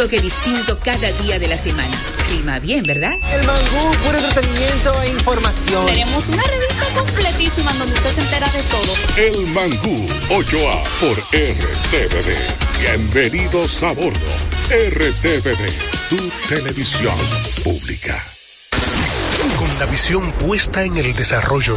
toque distinto cada día de la semana. Clima bien, ¿verdad? El mangú, puro entretenimiento e información. Tenemos una revista completísima donde usted se entera de todo. El mangú 8A por RTVD. Bienvenidos a bordo. RTVD, tu televisión pública. Con la visión puesta en el desarrollo,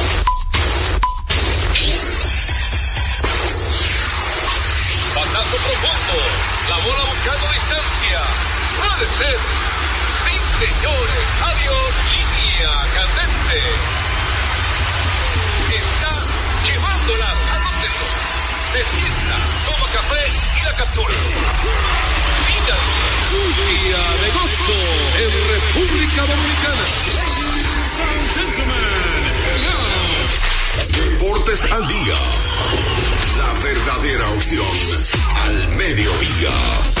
Línea candente. Está llevándola a. Se sienta, toma café y la captura. Mira, día de gozo en República Dominicana. Deportes al día. La verdadera opción al mediodía.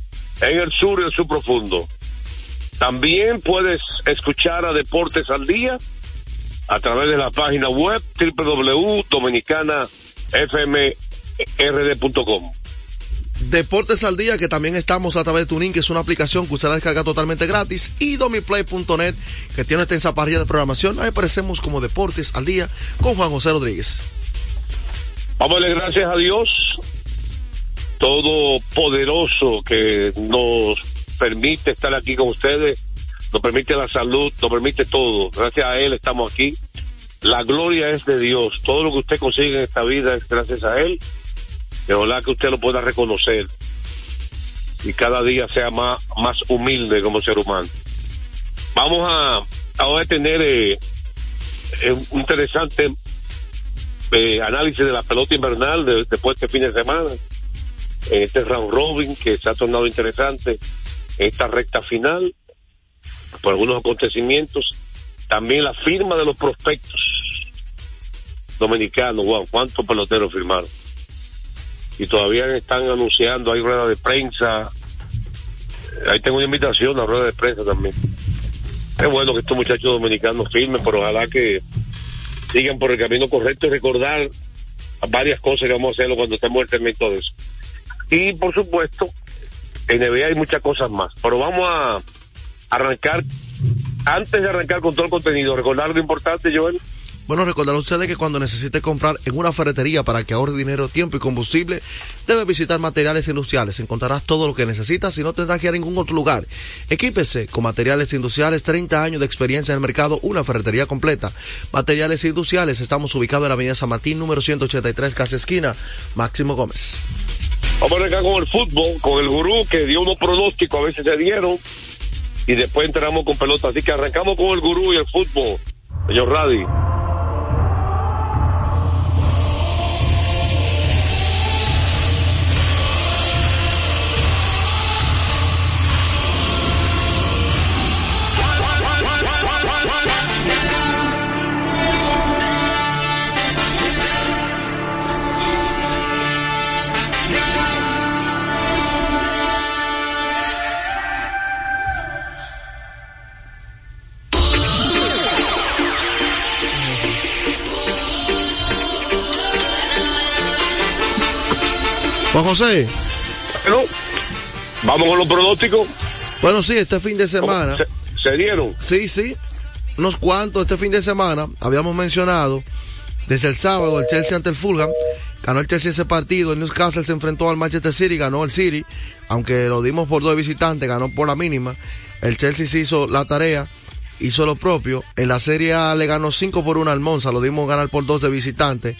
en el sur y el sur profundo. También puedes escuchar a Deportes al Día a través de la página web www.dominicanafmrd.com. Deportes al día, que también estamos a través de Tuning, que es una aplicación que usted la descarga totalmente gratis, y domiplay.net, que tiene esta parrilla de programación. Ahí aparecemos como Deportes al día con Juan José Rodríguez. Vamos a darle gracias a Dios, todopoderoso, que nos permite estar aquí con ustedes, nos permite la salud, nos permite todo. Gracias a Él estamos aquí. La gloria es de Dios. Todo lo que usted consigue en esta vida es gracias a Él. De ojalá que usted lo pueda reconocer y cada día sea más, más humilde como ser humano. Vamos a a tener eh, eh, un interesante eh, análisis de la pelota invernal de- después de este fin de semana. En este round robin que se ha tornado interesante esta recta final por algunos acontecimientos. También la firma de los prospectos dominicanos. Wow, cuántos peloteros firmaron. Y todavía están anunciando, hay rueda de prensa. Ahí tengo una invitación a rueda de prensa también. Es bueno que estos muchachos dominicanos firmen, pero ojalá que sigan por el camino correcto y recordar varias cosas que vamos a hacerlo cuando estemos en el de eso. Y por supuesto, en NBA hay muchas cosas más. Pero vamos a arrancar, antes de arrancar con todo el contenido, recordar algo importante, Joel. Bueno, recordar ustedes que cuando necesite comprar en una ferretería para que ahorre dinero, tiempo y combustible, debe visitar materiales industriales. Encontrarás todo lo que necesitas y no tendrás que ir a ningún otro lugar. Equípese con materiales industriales, 30 años de experiencia en el mercado, una ferretería completa. Materiales industriales, estamos ubicados en la avenida San Martín, número 183, casa esquina, Máximo Gómez. Vamos a arrancar con el fútbol, con el gurú que dio unos pronósticos, a veces se dieron, y después entramos con pelota. Así que arrancamos con el gurú y el fútbol. Señor Radi. José. Bueno, vamos con los pronósticos. Bueno, sí, este fin de semana. ¿Se, se dieron? Sí, sí. Unos cuantos este fin de semana. Habíamos mencionado desde el sábado el Chelsea ante el Fulham ganó el Chelsea ese partido, el Newcastle se enfrentó al Manchester City, ganó el City, aunque lo dimos por dos visitantes, ganó por la mínima. El Chelsea se hizo la tarea, hizo lo propio. En la Serie A le ganó 5 por 1 al Monza, lo dimos ganar por dos de visitante.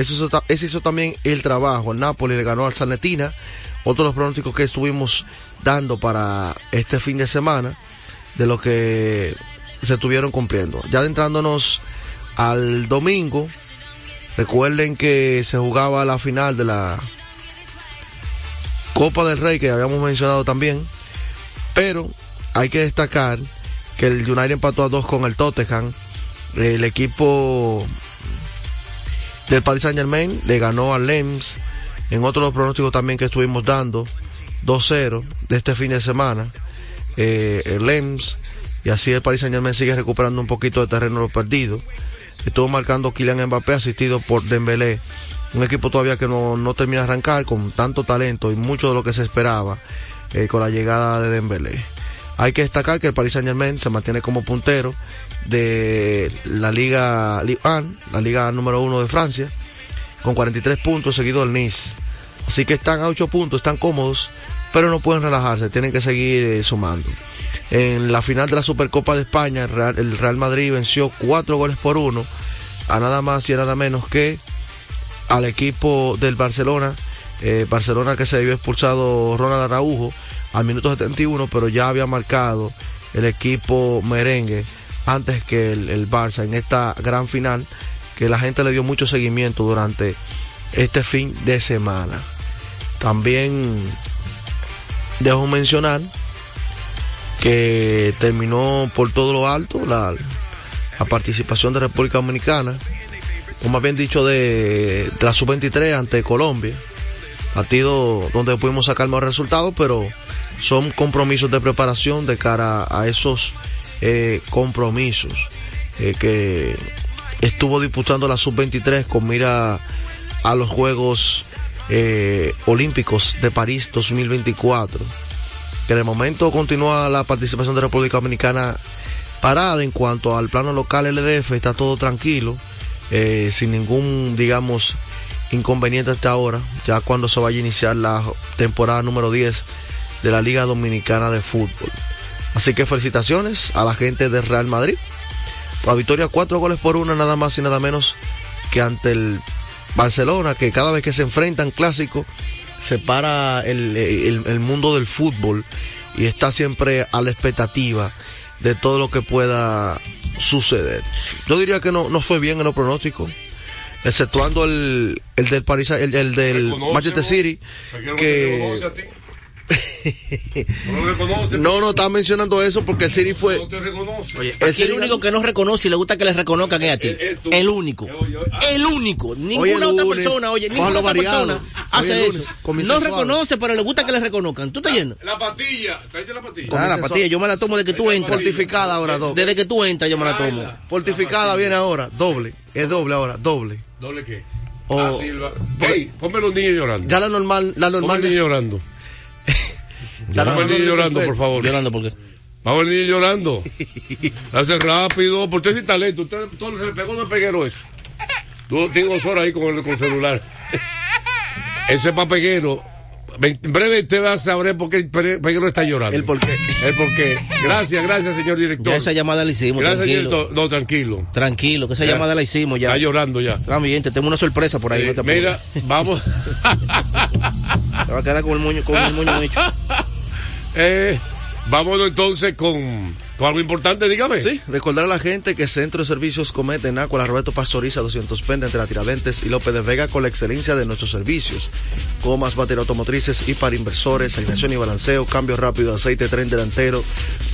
Eso ese hizo también el trabajo. El Napoli le ganó al Salnetina. Otro de los pronósticos que estuvimos dando para este fin de semana, de lo que se estuvieron cumpliendo. Ya adentrándonos al domingo, recuerden que se jugaba la final de la Copa del Rey que habíamos mencionado también, pero hay que destacar que el United empató a dos con el Tottenham. El equipo del Paris Saint Germain le ganó al Lens. En otro de los pronósticos también que estuvimos dando, 2-0 de este fin de semana. Eh, el Lens. Y así el Paris Saint Germain sigue recuperando un poquito de terreno perdido. Estuvo marcando Kylian Mbappé asistido por Dembélé. Un equipo todavía que no, no termina de arrancar con tanto talento y mucho de lo que se esperaba eh, con la llegada de Dembélé. Hay que destacar que el Paris Saint Germain se mantiene como puntero de la Liga Ligue 1, la Liga número uno de Francia, con 43 puntos, seguido del Nice. Así que están a 8 puntos, están cómodos, pero no pueden relajarse, tienen que seguir eh, sumando. En la final de la Supercopa de España, el Real, el Madrid venció 4 goles por 1 a nada más y a nada menos que al equipo del Barcelona. Eh, Barcelona que se había expulsado Ronald Araujo al minuto 71, pero ya había marcado el equipo merengue antes que el, el, Barça en esta gran final que la gente le dio mucho seguimiento durante este fin de semana. También dejo mencionar que terminó por todo lo alto la, la participación de República Dominicana, o más bien dicho de, la sub-23 ante Colombia, partido donde pudimos sacar más resultados, pero son compromisos de preparación de cara a esos eh, compromisos eh, que estuvo disputando la sub-23 con mira a los Juegos eh, Olímpicos de París 2024. Que de momento continúa la participación de República Dominicana parada en cuanto al plano local LDF, está todo tranquilo, eh, sin ningún, digamos, inconveniente hasta ahora, ya cuando se vaya a iniciar la temporada número 10 de la Liga Dominicana de Fútbol. Así que felicitaciones a la gente de Real Madrid. La victoria cuatro goles por una, nada más y nada menos que ante el Barcelona, que cada vez que se enfrentan clásicos, se para el, el, el mundo del fútbol y está siempre a la expectativa de todo lo que pueda suceder. Yo diría que no, no fue bien en los pronósticos exceptuando el, el del París, el, el del Manchester City, que no, reconoce, no, no, estaba mencionando eso porque el City fue. No te reconoce. Oye, el, City el único que no reconoce y le gusta que le reconozcan es a ti. El, el, el único. El único. Ninguna otra lunes, persona, oye, ninguna otra persona hace Oye, lunes, eso. No reconoce, pero le gusta que le reconozcan. ¿Tú estás yendo? La patilla, la patilla. Ah, la pastilla, yo me la tomo desde que tú entras. Fortificada ahora, doble. Desde que tú entras, yo me la tomo. Fortificada viene ahora, doble. Es doble ahora, doble. ¿Doble qué? O- ah. Hey, ponme los niños llorando. Ya la normal, la Ponme normal. el niño llorando. Niño de llorando, por favor. Llorando porque. Vamos el niño llorando. Hace rápido, porque usted sin talento. Usted todo se le pegó no peguero eso. Tú tienes dos horas ahí con el, con el celular. Ese papeguero. En breve usted va a saber por qué el peguero está llorando. El por qué. El por qué. Gracias, gracias, señor director. Ya esa llamada la hicimos, Gracias, tranquilo. director. No, tranquilo. Tranquilo, que esa Ya. llamada la hicimos ya. Está llorando ya. Está bien, te tengo una sorpresa por ahí. Eh, no te apures. mira, vamos. Te va a quedar con el moño, con el moño hecho. eh, vámonos entonces con, con algo importante, dígame. Sí, recordar a la gente que Centro de Servicios Cometa en Aqua, la Roberto Pastoriza 200 Pende entre la Tiradentes y López de Vega con la excelencia de nuestros servicios. Comas, baterías automotrices y para inversores, alineación y balanceo, cambio rápido, de aceite, tren delantero,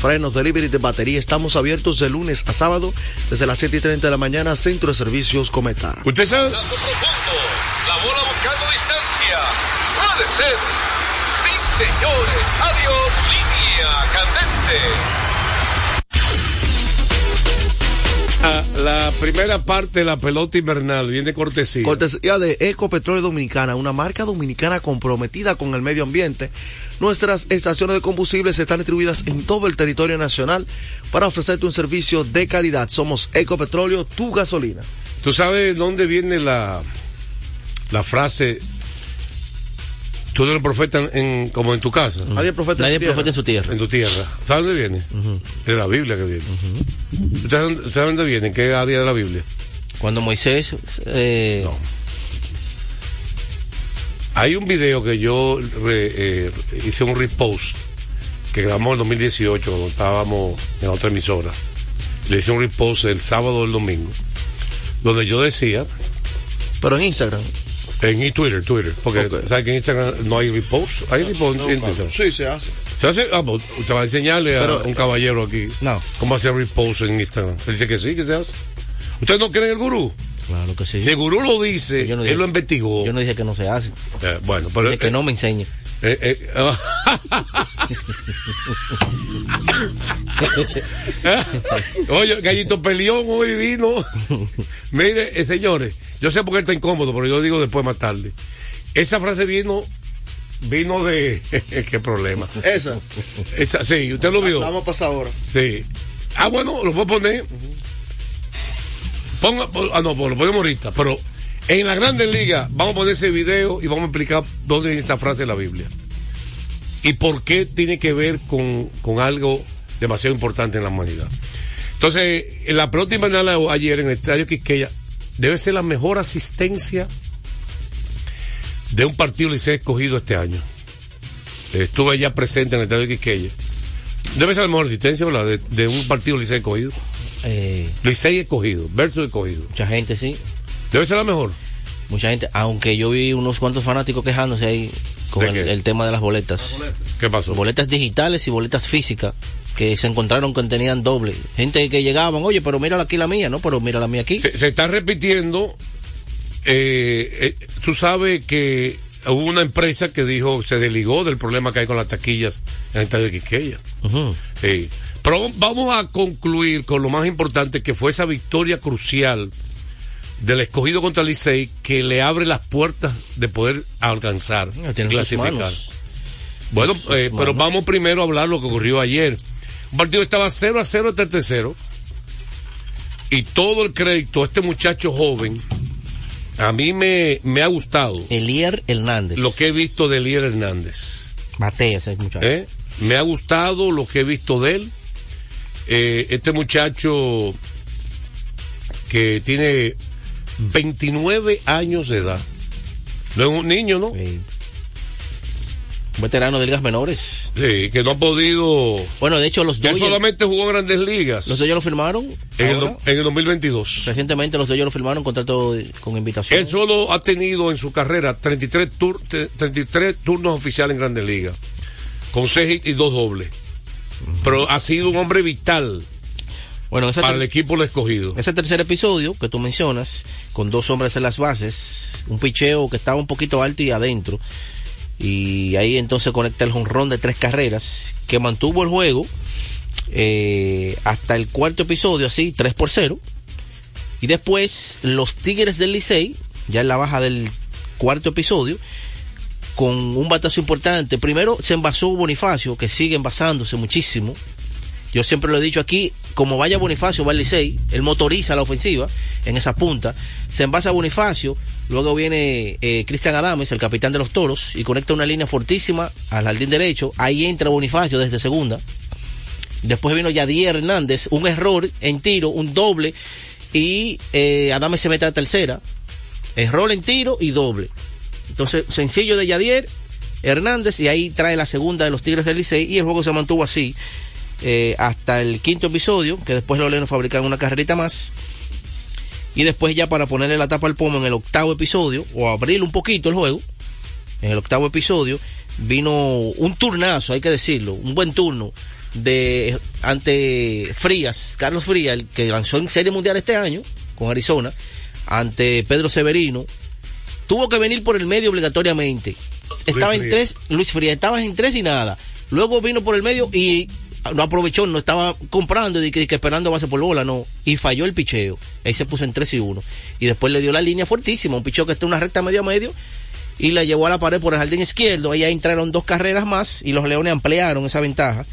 frenos, delivery de batería. Estamos abiertos de lunes a sábado desde las 7 y 30 de la mañana, Centro de Servicios Cometa. Usted sabe. La bola buscando. Puede ser. Sí, señores. Adiós. Línea candente. Ah, la primera parte de la pelota invernal viene cortesía. Cortesía de Ecopetróleo Dominicana, una marca dominicana comprometida con el medio ambiente. Nuestras estaciones de combustibles están distribuidas en todo el territorio nacional para ofrecerte un servicio de calidad. Somos Ecopetróleo, tu gasolina. ¿Tú sabes dónde viene la, la frase, tú eres profeta en, en- como en tu casa, Nadie es profeta Nadie en profeta en su tierra. en tu tierra. ¿Sabes dónde viene? De la Biblia que viene. ¿Usted sabe dónde- dónde viene? ¿En qué área de la Biblia? Cuando Moisés, eh, No. Hay un video que yo re- eh, hice un repost que grabamos en 2018 cuando estábamos en otra emisora. Le hice un repost el sábado o el domingo, donde yo decía, Pero en Instagram. En mi Twitter, Twitter, porque. ¿sabes que en Instagram no hay repost? Hay repost en Twitter. Sí, se hace. ¿Se hace? Ah, pues, usted va a enseñarle a un caballero aquí No. cómo hacer repost en Instagram. Él dice que sí, que se hace. ¿Usted no cree en el gurú? claro que sí. Si el gurú lo dice, no él lo investigó. Yo no dije que no se hace, Eh, bueno, pero... dije que eh, no me enseñe. Eh, eh, Oye, Gallito Peleón hoy vino. Mire, eh, señores, yo sé por qué está incómodo, pero yo lo digo después más tarde. Esa frase vino, vino de. ¿Qué problema? Esa. Esa, sí, usted lo vio. Vamos a pasar ahora. Sí. Ah, bueno, lo puedo poner. Ponga, ah, no, pues lo ponemos ahorita, pero en la Grandes Ligas vamos a poner ese video y vamos a explicar dónde viene esa frase de la Biblia. Y por qué tiene que ver con, con algo demasiado importante en la humanidad. Entonces, en la pelota invernal ayer en el estadio Quisqueya debe ser la mejor asistencia de un partido Licey escogido este año. Estuve ya presente en el estadio Quisqueya. Debe ser la mejor asistencia, ¿verdad? De, de un partido Licey escogido. Eh, Licey escogido, versus escogido. mucha gente sí, Debe ser la mejor. Mucha gente, aunque yo vi unos cuantos fanáticos quejándose ahí con ¿De el, tema de las boletas. ¿Qué pasó? Boletas digitales y boletas físicas que se encontraron que tenían doble. Gente que llegaban, oye, pero mira aquí la mía, no, pero mira la mía aquí. Se, se está repitiendo. eh, eh, tú sabes que hubo una empresa que dijo, se desligó del problema que hay con las taquillas en el estadio de. Sí. Pero vamos a concluir con lo más importante que fue esa victoria crucial del escogido contra el Licey que le abre las puertas de poder alcanzar No, clasificar. Bueno, eh, pero vamos primero a hablar lo que ocurrió ayer. Un partido estaba 0 a 0 hasta el tercero. Y todo el crédito a este muchacho joven, a mí me, me ha gustado Elier Hernández. lo que he visto de Elier Hernández. Batea ese muchacho. ¿eh? Me ha gustado lo que he visto de él. Eh, este muchacho que tiene 29 años de edad. No es un niño, ¿no? Sí. Un veterano de ligas menores. Sí, que no ha podido... Bueno, de hecho, los Que él Dodgers, solamente jugó en grandes ligas. los Dodgers lo firmaron. en, el, ahora. do- en el 2022. Recientemente los Dodgers lo firmaron contrato de- con invitación. Él solo ha tenido en su carrera 33, tur- te- 33 turnos oficiales en grandes ligas. Con 6 hits y 2 dobles. Pero ha sido un hombre vital bueno, para el equipo lo escogido. ese tercer episodio que tú mencionas, con dos hombres en las bases, un picheo que estaba un poquito alto y adentro, y ahí entonces conecta el jonrón de tres carreras, que mantuvo el juego eh, hasta el cuarto episodio, así, 3 por 0, y después los Tigres del Licey, ya en la baja del cuarto episodio, con un batazo importante. Primero se envasó Bonifacio, que sigue envasándose muchísimo. Yo siempre lo he dicho aquí, como vaya Bonifacio, va el Licey, él motoriza la ofensiva en esa punta, se envasa Bonifacio, luego viene eh, Cristian Adames, el capitán de los Toros, y conecta una línea fortísima al jardín derecho, ahí entra Bonifacio desde segunda, después vino Yadier Hernández, un error en tiro, un doble, y eh, Adames se mete a tercera, error en tiro y doble. Entonces, sencillo de Yadier Hernández, y ahí trae la segunda de los Tigres del Licey, y el juego se mantuvo así eh, hasta el quinto episodio, que después los Leones fabrican una carrerita más. Y después ya para ponerle la tapa al pomo en el octavo episodio, o abrir un poquito el juego, en el octavo episodio, vino un turnazo, hay que decirlo, un buen turno de ante Frías, Carlos Frías, el que lanzó en Serie Mundial este año con Arizona, ante Pedro Severino, tuvo que venir por el medio obligatoriamente. Estaba en Frías. tres, Luis Frías, estaba en tres y nada. Luego vino por el medio y no aprovechó, no estaba comprando y que, que esperando base por bola, no. Y falló el picheo. Ahí se puso en 3 y 1. Y después le dio la línea fuertísima, un picheo que está en una recta medio a medio. Y la llevó a la pared por el jardín izquierdo. Ahí entraron dos carreras más y los Leones ampliaron esa ventaja.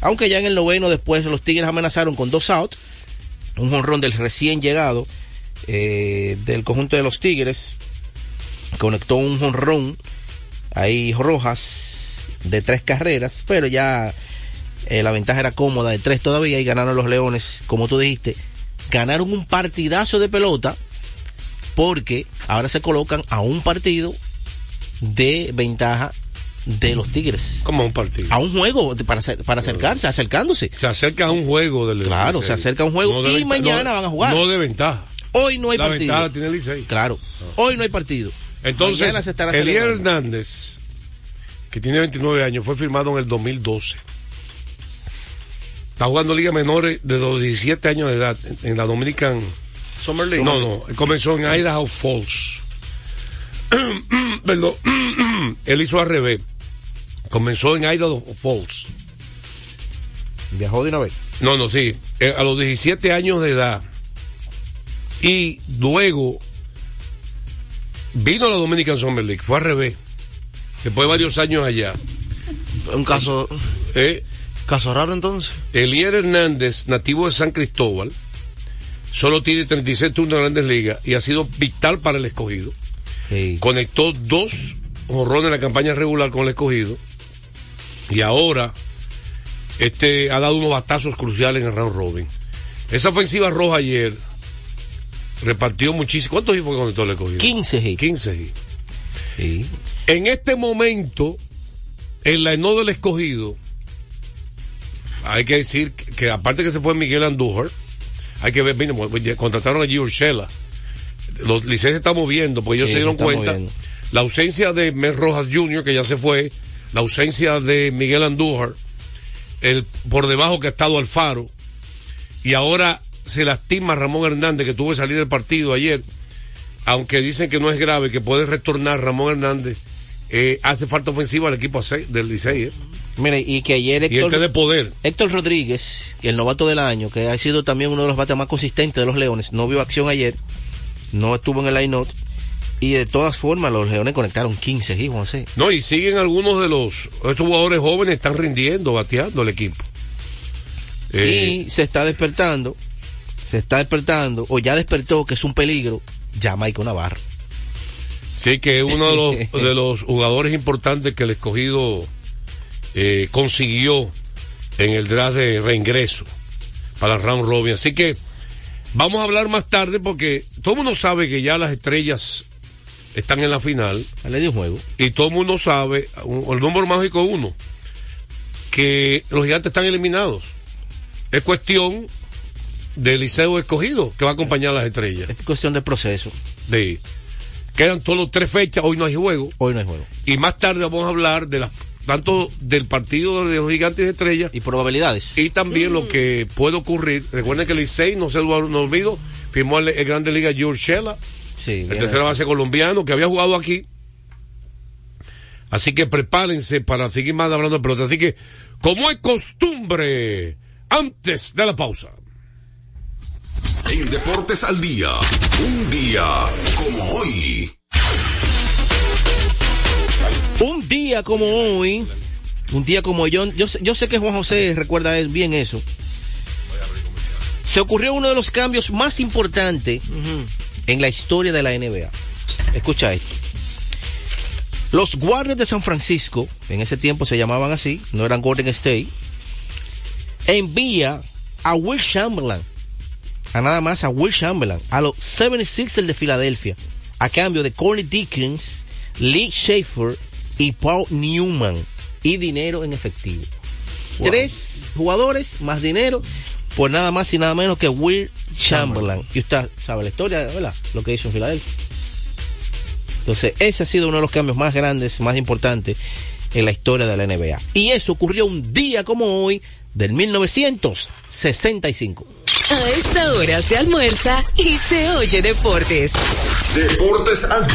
Aunque ya en el noveno después los Tigres amenazaron con dos outs. Un jonrón del recién llegado eh, del conjunto de los Tigres. conectó un jonrón ahí Rojas de tres carreras, pero ya eh, la ventaja era cómoda de tres todavía y ganaron los Leones, como tú dijiste, ganaron un partidazo de pelota porque ahora se colocan a un partido de ventaja de los Tigres. Como un partido. A un juego para, para acercarse, acercándose. Se acerca a un juego del Claro, se acerca a un juego y mañana no- van a jugar. No de ventaja. Hoy no hay la partido. ventaja tiene el. Claro, hoy no hay partido. Entonces, celebrando. Hernández, que tiene 29 años, fue firmado en el 2012. Está jugando liga menores de los 17 años de edad en, en la Dominican Summer League. No, no, comenzó en Idaho Falls. Perdón, él hizo al revés. Comenzó en Idaho Falls. Viajó de una vez. No, no, sí. eh, a los 17 años de edad. Y luego vino a la Dominican Summer League. Fue al revés. Después de varios años allá. Un caso, Eh, caso raro entonces. Elier Hernández, nativo de San Cristóbal, solo tiene 36 turnos en Grandes Ligas y ha sido vital para el escogido. Sí. Conectó dos jorrones en la campaña regular con el escogido y ahora este ha dado unos batazos cruciales en el round robin. Esa ofensiva roja ayer repartió muchísimo. ¿Cuántos hits fue conectó el escogido? 15 hits. 15 hits. Sí. En este momento, en la eno del escogido, hay que decir que, aparte que se fue Miguel Andújar, hay que ver, mira, contrataron a Urshela. Los licencias se están moviendo, porque ellos Sí, se dieron cuenta. moviendo. La ausencia de Mel Rojas Jr., que ya se fue, la ausencia de Miguel Andújar, el por debajo que ha estado Alfaro, y ahora se lastima Ramón Hernández, que tuvo que salir del partido ayer, aunque dicen que no es grave, que puede retornar Ramón Hernández, eh, hace falta ofensiva al equipo del Licey, eh. Mire, y que ayer y Héctor, este de poder. Héctor Rodríguez, el novato del año, que ha sido también uno de los bates más consistentes de los Leones, no vio acción ayer, no estuvo en el line-out, y de todas formas los Leones conectaron 15 hits, Juan José. No, y siguen algunos de los, estos jugadores jóvenes están rindiendo, bateando el equipo. Eh, y se está despertando, se está despertando, o ya despertó que es un peligro, Jamaica Navarro. Sí, que es uno de los, de los jugadores importantes que el escogido eh, consiguió en el draft de reingreso para el round robin. Así que vamos a hablar más tarde porque todo el mundo sabe que ya las estrellas están en la final Le juego. y todo el mundo sabe, el número mágico uno, que los gigantes están eliminados. Es cuestión del liceo escogido que va a acompañar a las estrellas. Es cuestión de proceso. De, quedan solo tres fechas, hoy no hay juego. Hoy no hay juego. Y más tarde vamos a hablar de las tanto del partido de los gigantes de estrellas Y probabilidades. y también lo que puede ocurrir. Recuerden que el Licey, no se lo no olvido, firmó el, el Grande Liga George Shella, Sí, el tercera base colombiano que había jugado aquí. Así que prepárense para seguir más hablando de pelota. Así que, como es costumbre, antes de la pausa. En Deportes al Día, un día como hoy. Un día como hoy, un día como yo, yo, sé- yo sé que Juan José recuerda bien eso. Se ocurrió uno de los cambios más importantes en la historia de la NBA. Escucha esto. Los Guardians de San Francisco, en ese tiempo se llamaban así, no eran Golden State, envía a Will Chamberlain, a nada más a Will Chamberlain, a los 76ers de Filadelfia, a cambio de Corey Dickens, Lee Schaefer y Paul Newman, y dinero en efectivo. Tres jugadores más dinero, por nada más y nada menos que Will Chamberlain. Y usted sabe la historia, ¿verdad? Lo que hizo en Filadelfia. Entonces, ese ha sido uno de los cambios más grandes, más importantes en la historia de la NBA. Y eso ocurrió un día como hoy del 1965. A esta hora se almuerza y se oye deportes. Deportes al Día.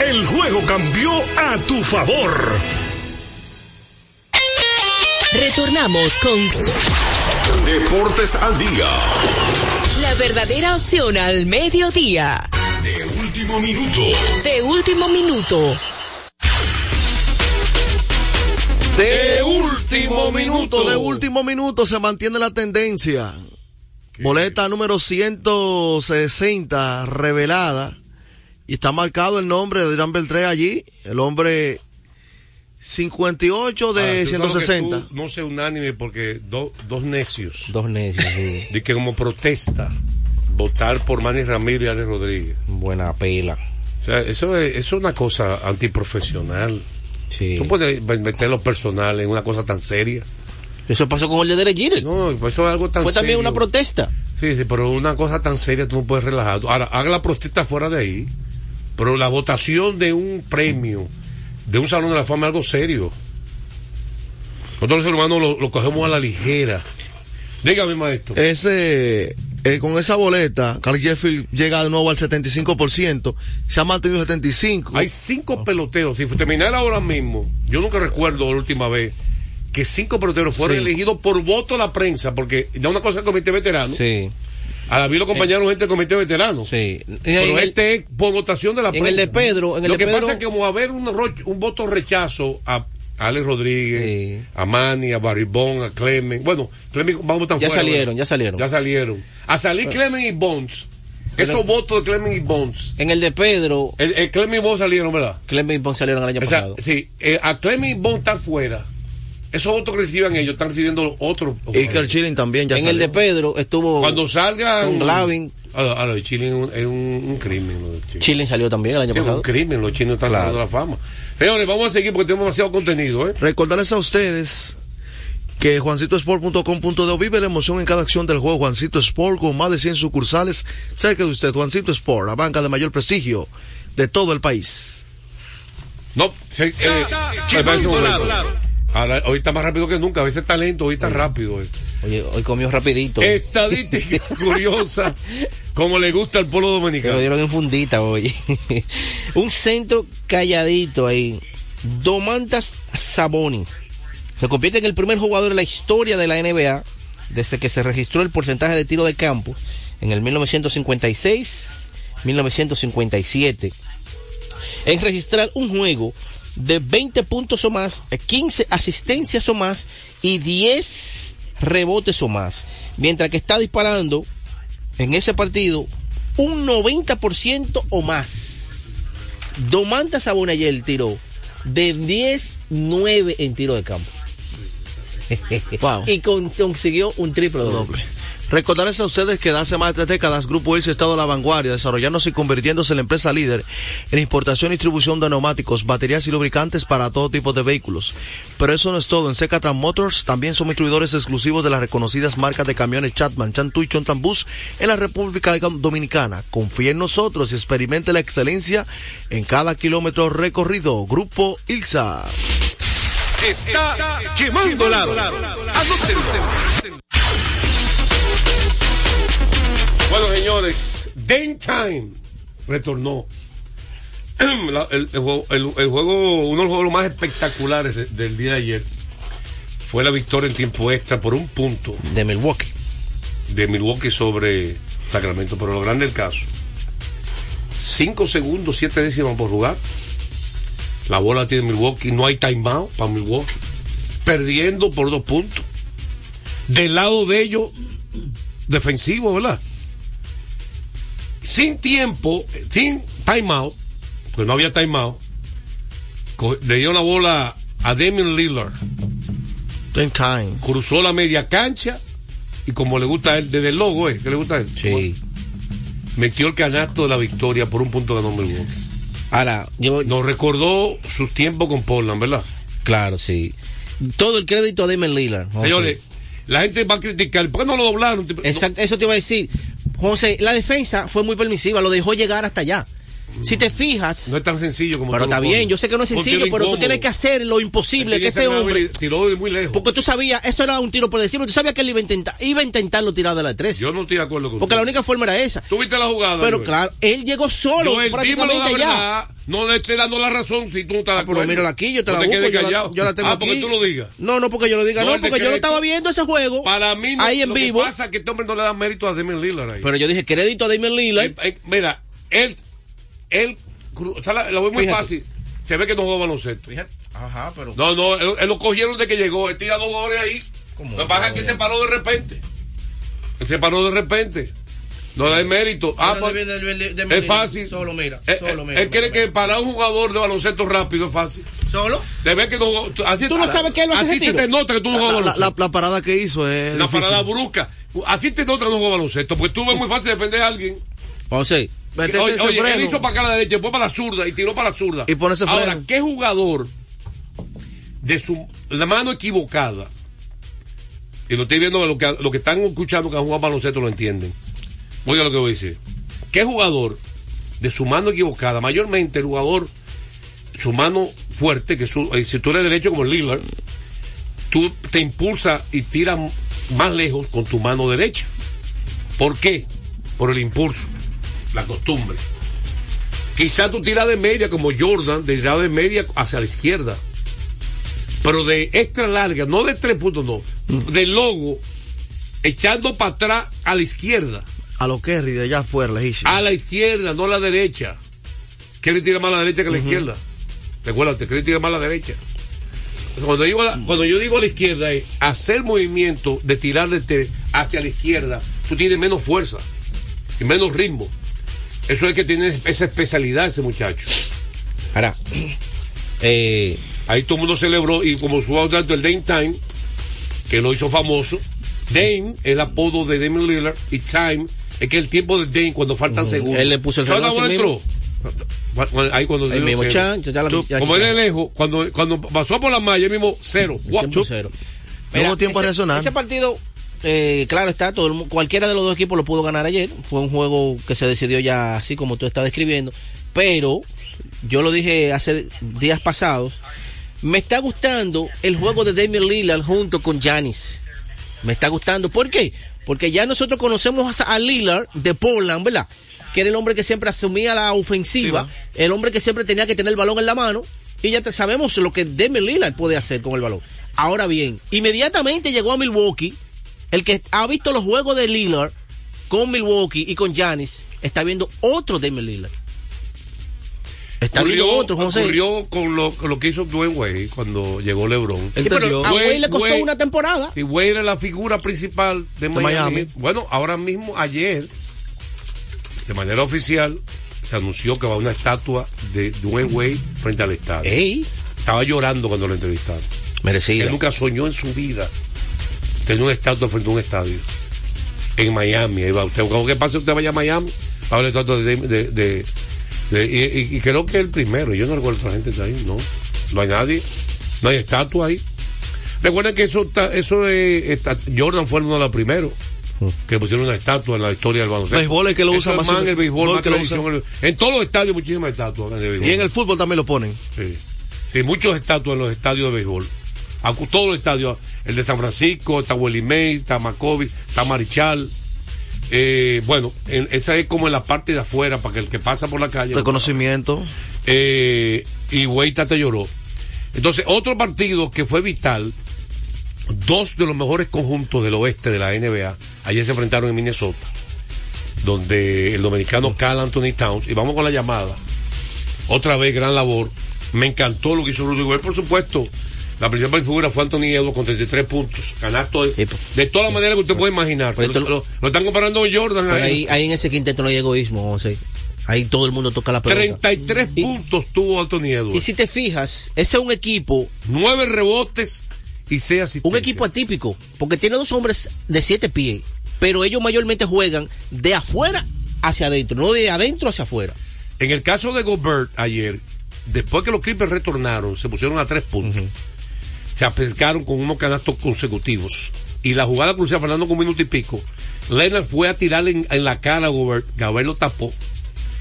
El juego cambió a tu favor. Retornamos con Deportes al día. la verdadera opción al mediodía. De último minuto. De último minuto. De último minuto, de último minuto se mantiene la tendencia. Boleta número 160 revelada. Y está marcado el nombre de Adrián Beltré allí. El hombre 58 de tú que 160. tú no sé unánime porque do- dos necios. Dos necios, sí. De que como protesta, votar por Manny Ramírez y Alex Rodríguez. Buena pela. O sea, eso es, eso es una cosa antiprofesional. Sí. No puedes meter lo personal en una cosa tan seria. Eso pasó con el de Jeter. No, pues eso es algo tan Fue también una protesta. Sí, sí, pero una cosa tan seria tú no puedes relajar. Ahora, haga la protesta fuera de ahí. Pero la votación de un premio, de un salón de la fama, es algo serio. Nosotros los hermanos lo, lo cogemos a la ligera. Dígame, maestro. Ese, eh, con esa boleta, Carl Jeffrey llega de nuevo al 75%. Se ha mantenido 75%. Hay cinco peloteros. Si terminara ahora mismo, yo nunca recuerdo la última vez que cinco peloteros fueron Sí. elegidos por voto de la prensa, porque ya una cosa el comité veterano. Sí. A David lo acompañaron gente del comité veterano. Sí. Pero En el- este es por votación de la en prensa. el de Pedro, en el lo de que Pedro- pasa es que como va a haber un, un voto rechazo a Alex Rodríguez, a Manny, a Baribón, a Clemen. Bueno, Clemen vamos a votar Ya fuera, salieron, ¿verdad? ya salieron. Ya salieron. A salir Clemen y Bonds. Pero- Esos votos de Clemen y Bonds. En el de Pedro, El, el Clemen y Bonds salieron, ¿verdad? Clemens y Pons salieron el año O sea, pasado. sí, eh, a Clemen y Bonds están fuera. Esos votos que reciban ellos están recibiendo otros. Y Carl Chilling también ya en salió. el de Pedro estuvo. Cuando salga. Con Glavin. A, a lo de Chile es un, es un- un crimen. Lo de Chile. Chile salió también el año Sí, es pasado. un crimen, los chinos están Claro. dando la fama. Señores, vamos a seguir porque tenemos demasiado contenido, ¿eh? Recordarles a ustedes que juancitosport.com.de vive la emoción en cada acción del juego Juancito Sport con más de 100 sucursales cerca de usted. Juancito Sport, la banca de mayor prestigio de todo el país. No, se, eh, Ahora, hoy está más rápido que nunca. A veces talento, hoy está rápido. Oye, hoy comió rapidito. Estadística curiosa, como le gusta al pueblo dominicano. dieron en fundita hoy. un centro calladito ahí. Domantas Sabonis. Se convierte en el primer jugador en la historia de la NBA desde que se registró el porcentaje de tiro de campo en el 1956-1957 en registrar un juego de 20 puntos o más, 15 asistencias o más y 10 rebotes o más. Mientras que está disparando en ese partido un 90% o más. Domantas Sabonis ayer tiró de 10-9 en tiro de campo. y con- consiguió un triple doble. Recordarles a ustedes que hace más de tres décadas Grupo Ilse ha estado a la vanguardia, desarrollándose y convirtiéndose en la empresa líder en importación y distribución de neumáticos, baterías y lubricantes para todo tipo de vehículos. Pero eso no es todo. En Secatran Motors también somos distribuidores exclusivos de las reconocidas marcas de camiones Chatman, Chantu y Chontan Bus en la República Dominicana. Confíe en nosotros y experimente la excelencia en cada kilómetro recorrido. Grupo Ilsa. Está quemando lado. Bueno, señores, Daytime retornó. La- el, el juego, el- el juego- uno de los juegos más espectaculares de- del día de ayer fue la victoria en tiempo extra por un punto de Milwaukee de Milwaukee sobre Sacramento, pero lo grande del caso 5 segundos, 7 décimas por jugar. La bola tiene Milwaukee, no hay timeout para Milwaukee. Perdiendo por dos puntos. Del lado de ellos, defensivo, ¿verdad? Sin tiempo, sin timeout, pues no había timeout, le dio la bola a Damian Lillard. time. Cruzó la media cancha y como le gusta a él, desde el logo, ¿eh? ¿Qué le gusta a él? Sí. Metió el canasto de la victoria por un punto ganó Milwaukee. Ahora, yo. Nos recordó sus tiempos con Portland, ¿verdad? Claro, sí. Todo el crédito a Damon Lillard. Señores, la gente va a criticar. ¿Por qué no lo doblaron? Exacto, eso te iba a decir. José, la defensa fue muy permisiva, lo dejó llegar hasta allá. Si te fijas. No es tan sencillo como Pero tú está bien, yo sé que no es sencillo, pero tú incómodo. tienes que hacer lo imposible, que ese hombre. Tiró de muy lejos. Porque tú sabías, eso era un tiro por decirlo, tú sabías que él iba a intentar, iba a intentarlo tirar de la tres. Yo no estoy de acuerdo con Porque la única forma era esa. ¿Tú viste la jugada? Pero Joel? claro, él llegó solo Joel, prácticamente verdad. No le esté dando la razón si tú no estás de Ah, pero acuerdo. mírala aquí, yo te No la busco, yo la, callado. yo la tengo ah, aquí. porque tú lo digas. No, no porque yo lo diga, No, porque yo no estaba viendo ese juego. Para mí, no, ahí en lo vivo. que pasa es que este hombre no le da mérito a Damian Lillard ahí. Pero yo dije crédito a Damian Lillard. Eh, eh, mira, él, él, o sea, la- lo ve muy Fíjate. fácil. Se ve que no juega baloncesto. Ajá, pero. No, no, él, él lo cogieron de que llegó. Él tira dos goles ahí. Lo que pasa es que se paró de repente. Él se paró de repente. No le da mérito. Ah, pues, es fácil. Solo mira, Eh, solo eh, mira. él quiere que para un jugador de baloncesto rápido es fácil. ¿Solo? Te ve que no. Así, Tú no sabes que él no hace Así se te nota que tú no juegas La, la- baloncesto. la parada que hizo es. Difícil. parada brusca. Así te nota que no juega baloncesto. Porque tú ves muy fácil defender a alguien. José, Oye, oye, él hizo para acá la derecha, después para la zurda y tiró para la zurda. Y pone ese Ahora. ¿qué jugador de su la mano equivocada? Y lo estoy viendo, lo que, lo que están escuchando que han jugado baloncesto lo entienden. Oiga lo que voy a decir. ¿Qué jugador de su mano equivocada, mayormente el jugador, su mano fuerte, que su, eh, si tú eres derecho como Lillard, tú te impulsa y tiras más lejos con tu mano derecha? ¿Por qué? Por el impulso, la costumbre. Quizá tú tiras de media como Jordan, de tirar de media hacia la izquierda. Pero de extra larga, no de tres puntos, no. De logo, echando para atrás a la izquierda. A lo Kerry de allá afuera, lejísimo. A la izquierda, no a la derecha. ¿Qué le tira más a la derecha que a la izquierda? Recuérdate, ¿qué le tira más a la derecha? Cuando, digo la- cuando yo digo a la izquierda es hacer movimiento de tirar de te- hacia la izquierda, tú tienes menos fuerza y menos ritmo. Eso es que tiene esa especialidad ese muchacho. Ahora, eh, Ahí todo el mundo celebró y como jugaba tanto el Dame Time, que lo hizo famoso, Dame, el apodo de Damian Lillard, y Time, es que el tiempo de Dame cuando faltan segundos. Él le puso el ¿Cuándo reloj entró? Ahí cuando dio mismo, chan, ya la- Tú, ya como él es lejos, cuando, cuando pasó por la malla, él mismo cero. Guap, tiempo cero. No hubo tiempo a ese. Ese partido, eh, claro está, todo el cualquiera de los dos equipos lo pudo ganar ayer. Fue un juego que se decidió ya así como tú estás describiendo. Pero, yo lo dije hace días pasados, me está gustando el juego de Damian Lillard junto con Giannis. Me está gustando. ¿Por qué? Porque ya nosotros conocemos a a Lillard de Portland, ¿verdad? Que era el hombre que siempre asumía la ofensiva, el hombre que siempre tenía que tener el balón en la mano, y ya te sabemos lo que Damian Lillard puede hacer con el balón. Ahora bien, inmediatamente llegó a Milwaukee, el que ha visto los juegos de Lillard con Milwaukee y con Giannis, está viendo otro Damian Lillard. Está viendo Ocurrió, otro, José. ocurrió con lo, con lo que hizo Dwayne Wade cuando llegó LeBron. Sí, pero a Wade le costó una temporada. Y Wade era la figura principal de Miami. Miami. Bueno, ahora mismo, ayer, de manera oficial, se anunció que va una estatua de Dwayne Wade frente al estadio. Ey, Estaba llorando cuando lo entrevistaron. merecida. Él nunca soñó en su vida tener una estatua frente a un estadio. En Miami. Ahí va usted. Cuando que pase usted vaya a Miami, va a estatua de... de- de- de- y, creo que es el primero. Yo no recuerdo otra gente está ahí. No. No hay nadie. No hay estatua ahí. Recuerden que eso, está- eso es, está- Jordan fue uno de los primeros que pusieron una estatua en la historia del baloncesto. Béisbol es que lo Eso usa más- el béisbol, más que lo tradición. usa. En todos los estadios muchísimas estatuas. Y en el fútbol también lo ponen. Sí. Sí, muchos estatuas en los estadios de béisbol. Todos los estadios. El de San Francisco, está Willie May, está Macoby, está Marichal. Eh, bueno, en- esa es como en la parte de afuera, para que el que pasa por la calle. Reconocimiento. Eh, y Hueita te lloró. Entonces, otro partido que fue vital, dos de los mejores conjuntos del oeste de la NBA, ayer se enfrentaron en Minnesota. donde el dominicano Carl Anthony Towns, y vamos con la llamada. Otra vez, gran labor. Me encantó lo que hizo Rudy Gobert, por supuesto. La principal figura fue Anthony Edwards con 33 puntos. Canasto de, de todas las maneras que usted puede imaginar. Pues lo, lo- lo están comparando con Jordan ahí. ahí, ahí en ese quinteto no hay egoísmo, José. Ahí todo el mundo toca la pelota. 33 puntos tuvo Anthony Edwards. Y si te fijas, ese es un equipo. Nueve rebotes y seis asistencias. Un equipo atípico, porque tiene dos hombres de siete pies, pero ellos mayormente juegan de afuera hacia adentro, no de adentro hacia afuera. En el caso de Gobert ayer, después que los Clippers retornaron, se pusieron a tres puntos. Se acercaron con unos canastos consecutivos. Y la jugada crucial, Fernando, con un minuto y pico. Leonard fue a tirarle en, en la cara a Gobert. Gobert lo tapó.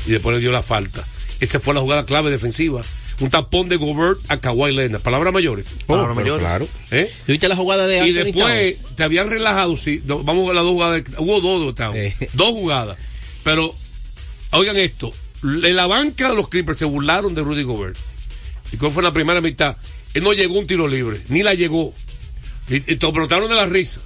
Y después le dio la falta. Esa fue la jugada clave defensiva. Un tapón de Gobert a Kawhi Leonard. Palabras mayores. Palabras mayores. Claro. ¿Eh? ¿Y viste la jugada de Y Anthony después Towns? te habían relajado, sí. no, vamos a las dos jugadas. de- hubo dos de Towns. Dos jugadas. Pero, oigan esto. En la banca de los Clippers se burlaron de Rudy Gobert. ¿Y cuál fue la primera mitad? Él no llegó un tiro libre, ni la llegó. Y, y te brotaron de la risa.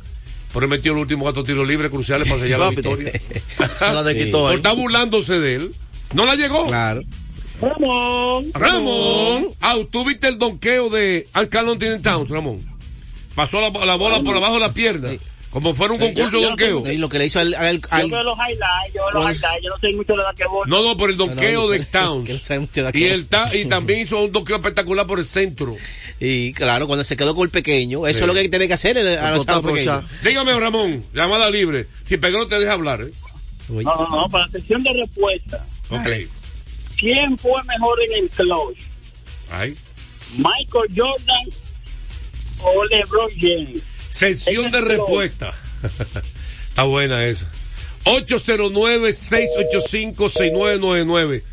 Pero él metió los últimos cuatro tiros libres cruciales para sellar la victoria. Se la ahí. estar burlándose de él. No la llegó. Claro. Ramón. Ramón. Ah, tú viste el donqueo de Anthony Towns, Ramón. Pasó la, la bola por abajo de la pierna. Como fuera un concurso de donqueo. Y lo que le hizo al, al- al- Yo veo los highlights, yo veo los Pues- highlights, yo no sé mucho de la que voy. No, no, por el donqueo No, no, de Towns. que él sabe mucho de y, el ta- y también hizo un donqueo espectacular por el centro. Y claro, cuando se quedó con el pequeño, eso Sí. es lo que tiene que hacer el- a los a los pequeños. Dígame, Ramón, llamada libre. Si pegó, no te deja hablar. ¿eh? No, no, no, para la sesión de respuesta. Ok. ¿Quién fue mejor en el clutch? Ay. ¿Michael Jordan o LeBron James? Sesión de respuesta. Está buena esa. 809-685-6999.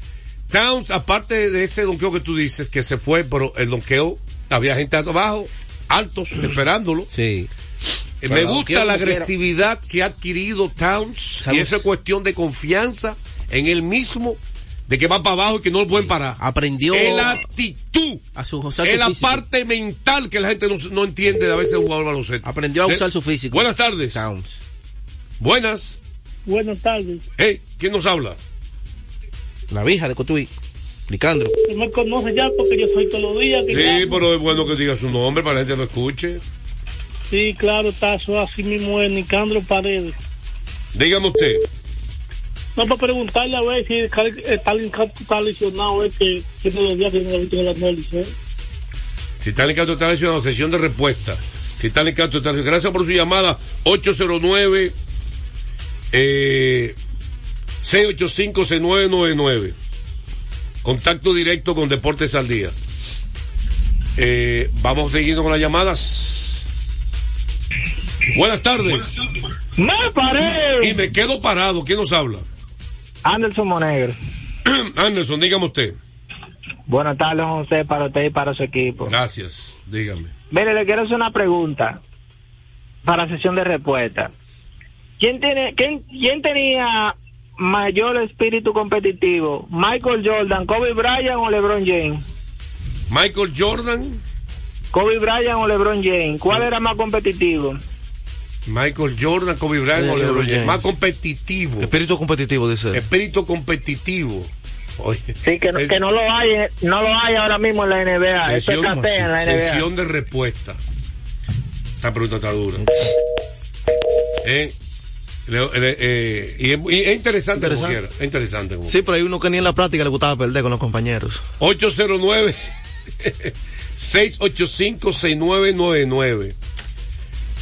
Towns, aparte de ese donqueo que tú dices, que se fue, pero el donqueo, había gente abajo, altos, esperándolo. Sí. Eh, Me gusta la agresividad que ha adquirido Towns. Salud. Y eso es cuestión de confianza en él mismo, de que va para abajo y que no lo pueden parar. Aprendió Es la actitud. a su, usar Es la parte mental que la gente no, no entiende de a veces jugador baloncesto. Aprendió a Eh, usar su físico. Buenas tardes. Towns. Buenas. Buenas tardes. Hey, ¿quién nos habla? La vieja de Cotuí. Nicandro. Usted me conoce ya porque yo soy todos los días. Sí, pero es bueno que diga su nombre para que la gente lo escuche. Sí, claro, está eso así mismo es Nicandro Paredes. Dígame usted. No, para preguntarle a ver si Castro está lesionado, es que tiene dos días que no lo visto en el análisis. ¿eh? Si está Castro está lesionado, sesión de respuesta. Si está está lesionado. Gracias por su llamada. 809 eh, 685-6999. Contacto directo con Deportes al Día. Eh, vamos siguiendo con las llamadas. Buenas tardes. ¡Me paré! Y me quedo parado. ¿Quién nos habla? Anderson Monegro. Anderson, dígame usted. Buenas tardes, José, para usted y para su equipo. Gracias. Dígame. Mire, le quiero hacer una pregunta para sesión de respuesta. ¿Quién, tiene, quién, quién tenía mayor espíritu competitivo? ¿Michael Jordan, Kobe Bryant o LeBron James? Michael Jordan, Kobe Bryant o LeBron James. ¿Cuál era más competitivo? Michael Jordan, Kobe Bryant o LeBron James. James. Más competitivo. Espíritu competitivo, dice. Espíritu competitivo. Oye, Sí, que no, es- que no lo hay, no lo hay ahora mismo en la NBA. Eso es Sesión, café en la NBA. sesión de respuesta. Esta pregunta está dura. Eh, le- le- eh, y, es, y es interesante, como Interesante. quiera. Es interesante. como Sí, pero hay uno que ni en la práctica le gustaba perder con los compañeros. 809 685 6999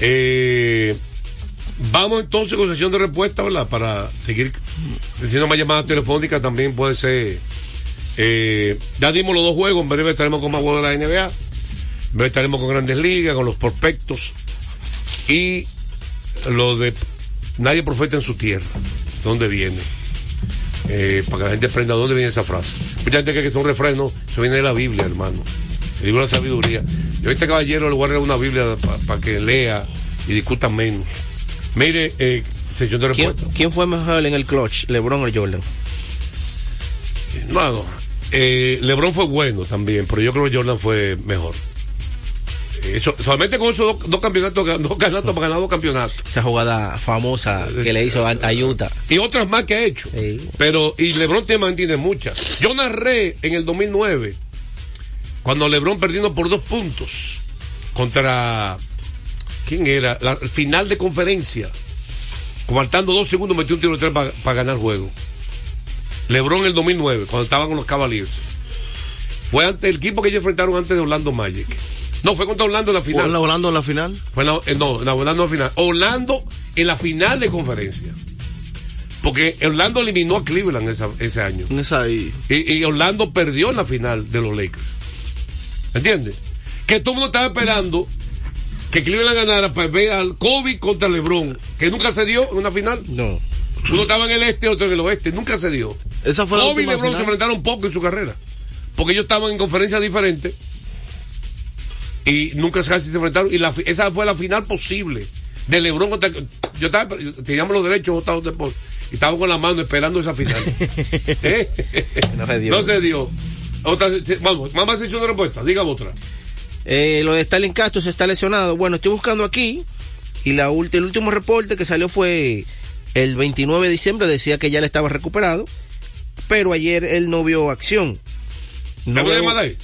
eh, Vamos entonces con sesión de respuesta, ¿verdad? Para seguir diciendo más llamadas telefónicas también puede ser. eh, ya dimos los dos juegos, en breve estaremos con más juegos de la NBA. En breve estaremos con Grandes Ligas, con los prospectos. Y lo de nadie profeta en su tierra. ¿Dónde viene? Eh, para que la gente aprenda dónde viene esa frase. Mucha gente cree que es un refrán, no, eso viene de la Biblia, hermano. El libro de la sabiduría. Yo este caballero le voy a regalar una Biblia para que lea y discuta menos. Mire, eh, sesión de ¿Quién, respuesta. quién fue mejor en el clutch, LeBron o Jordan? No, no. Eh, LeBron fue bueno también, pero yo creo que Jordan fue mejor. Eso, solamente con esos dos, dos campeonatos, dos campeonatos para ganar dos campeonatos. Esa jugada famosa que le hizo a Utah. Y otras más que ha hecho. Pero, y LeBron te mantiene muchas. Yo narré en el 2009, cuando LeBron perdiendo por dos puntos contra. ¿Quién era? La final de conferencia. Faltando dos segundos, metió un tiro de tres para ganar juego. LeBron en el 2009, cuando estaban con los Cavaliers. Fue ante el equipo que ellos enfrentaron antes de Orlando Magic. No, fue contra Orlando en la final. ¿Fue Orlando en la final? Fue en la- eh, no, en la Orlando en la final. Orlando en la final de conferencia. Porque Orlando eliminó a Cleveland esa- ese año. Y, y Orlando perdió en la final de los Lakers. ¿Entiendes? Que todo el mundo estaba esperando que Cleveland ganara para ver al Kobe contra LeBron, que nunca se dio en una final. No. Uno estaba en el este, otro en el oeste, nunca se dio. Esa fue la Kobe y LeBron final. se enfrentaron poco en su carrera, porque ellos estaban en conferencias diferentes y nunca casi se enfrentaron. Y la, esa fue la final posible de LeBron contra. Yo estaba, teníamos los derechos votados de por y estaba con la mano esperando esa final. ¿Eh? No se dio. No se dio. Otra, vamos, más sección de respuesta, diga otra. Eh, lo de Stalin Castro se está lesionado. Bueno, estoy buscando aquí y la ulti- el último reporte que salió fue el 29 de diciembre, decía que ya le estaba recuperado, pero ayer él no vio acción. No ¿Tengo una veo- ahí?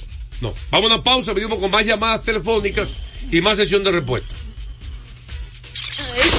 Vamos a una pausa, venimos con más llamadas telefónicas y más sesión de respuesta.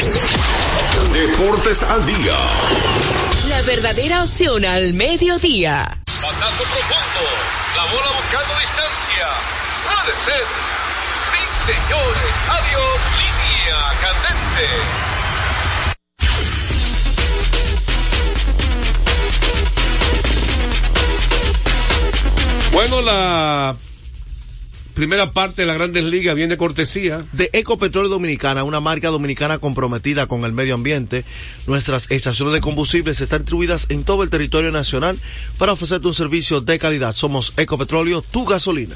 Deportes al día. La verdadera opción al mediodía. Batazo profundo. La bola buscando distancia. Puede ser. Sí, señores. Adiós. Línea candente. Bueno, la primera parte de la Grandes Ligas viene de cortesía. de Ecopetrol Dominicana, una marca dominicana comprometida con el medio ambiente. Nuestras estaciones de combustibles están distribuidas en todo el territorio nacional para ofrecerte un servicio de calidad. Somos Ecopetróleo, tu gasolina.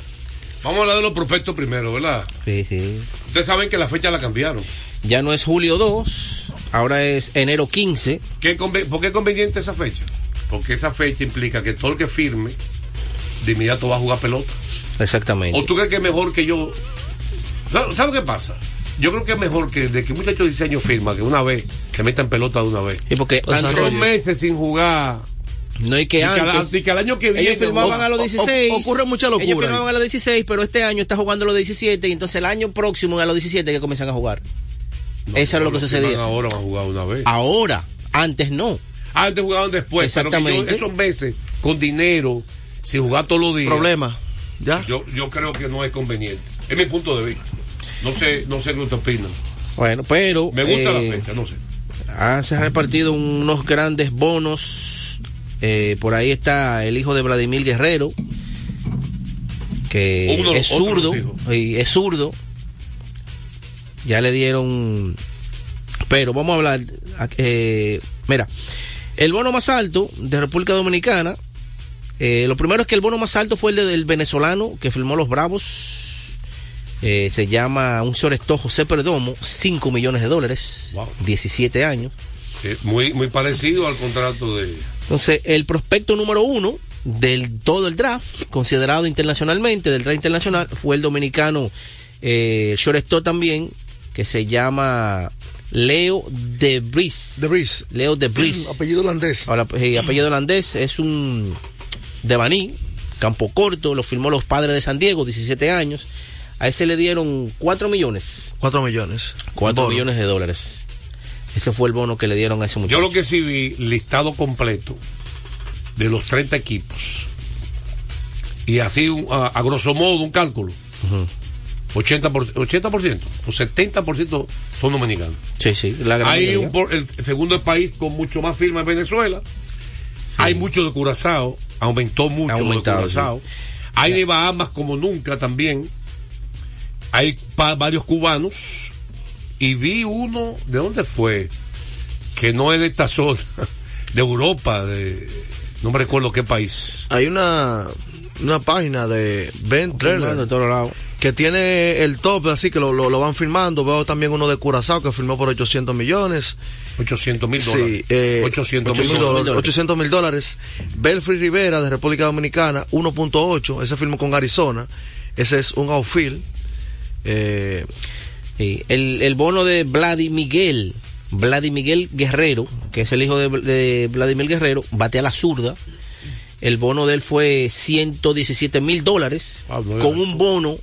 Vamos a hablar de los prospectos primero, ¿verdad? Sí, sí. Ustedes saben que la fecha la cambiaron. Ya no es julio 2, ahora es enero 15. ¿Qué conve- ¿Por qué es conveniente esa fecha? Porque esa fecha implica que todo el que firme de inmediato va a jugar pelota. Exactamente. ¿O tú crees que es mejor que yo? ¿Sabes ¿sabe lo que pasa? Yo creo que es mejor que de que un muchacho de diseño firma que una vez, que metan pelota de una vez. Y porque Dos meses sin jugar. No hay que Y que antes. y que al año que viene- Ellos firmaban a los o- o- 16. ocurre mucha locura Ellos firmaban a los 16, pero este año está jugando a los 17 y entonces el año próximo a los 17 que comienzan a jugar. Eso era lo que sucedía. Ahora van a jugar una vez. Ahora, antes no. Antes jugaban después. pero que yo- Exactamente. esos meses con dinero, sin jugar todos los días. Problema. ¿Ya? Yo, yo creo que no es conveniente. Es mi punto de vista. No sé, no sé qué usted opina. Bueno, pero Me gusta eh, la fecha, no sé. han se han repartido unos grandes bonos. Eh, por ahí está el hijo de Vladimir Guerrero, que Uno- es zurdo, y es zurdo. Ya le dieron, pero vamos a hablar. eh, mira, el bono más alto de República Dominicana. Eh, lo primero es que el bono más alto fue el de- del venezolano que firmó los Bravos. Eh, se llama un shortstop José Perdomo, 5 millones de dólares, Wow. 17 años. Eh, muy, muy parecido al contrato de. Entonces, el prospecto número uno del todo el draft, considerado internacionalmente, del draft internacional, fue el dominicano eh, shortstop también, que se llama Leo de Vries. De Vries. Leo de Vries. Apellido holandés. Ahora, eh, apellido holandés, es un de Baní, campo corto, lo firmó los padres de San Diego, 17 años. A ese le dieron 4 millones. 4 millones. 4 Bono. millones de dólares. Ese fue el bono que le dieron a ese muchacho. Yo lo que sí vi, listado completo de los 30 equipos. Y así, un- a, a grosso modo, un cálculo. 80%, 80% o 70% son dominicanos. Sí, sí, la gran Hay un, el segundo país con mucho más firma es Venezuela. Hay mucho de Curazao, aumentó mucho aumentado, de Curazao. Hay de Bahamas como nunca también. Hay varios cubanos. Y vi uno, ¿de dónde fue? Que no es de esta zona, de Europa, de, no me recuerdo qué país. Hay una, una página de Ben Trailer de que tiene el top, así que lo, lo, lo van firmando. Veo también uno de Curazao que firmó por 800 millones. 800 mil dólares. Sí, eh, 800 mil 800 dólares. 800 mil dólares. Belfry Rivera de República Dominicana, 1.8. Ese firmó con Arizona. Ese es un outfield. Eh, Sí, el, el bono de Vladimir Miguel, Vladimir Miguel Guerrero, que es el hijo de, de Vladimir Guerrero, bate a la zurda. El bono de él fue 117 mil dólares, Ah, no, con un bono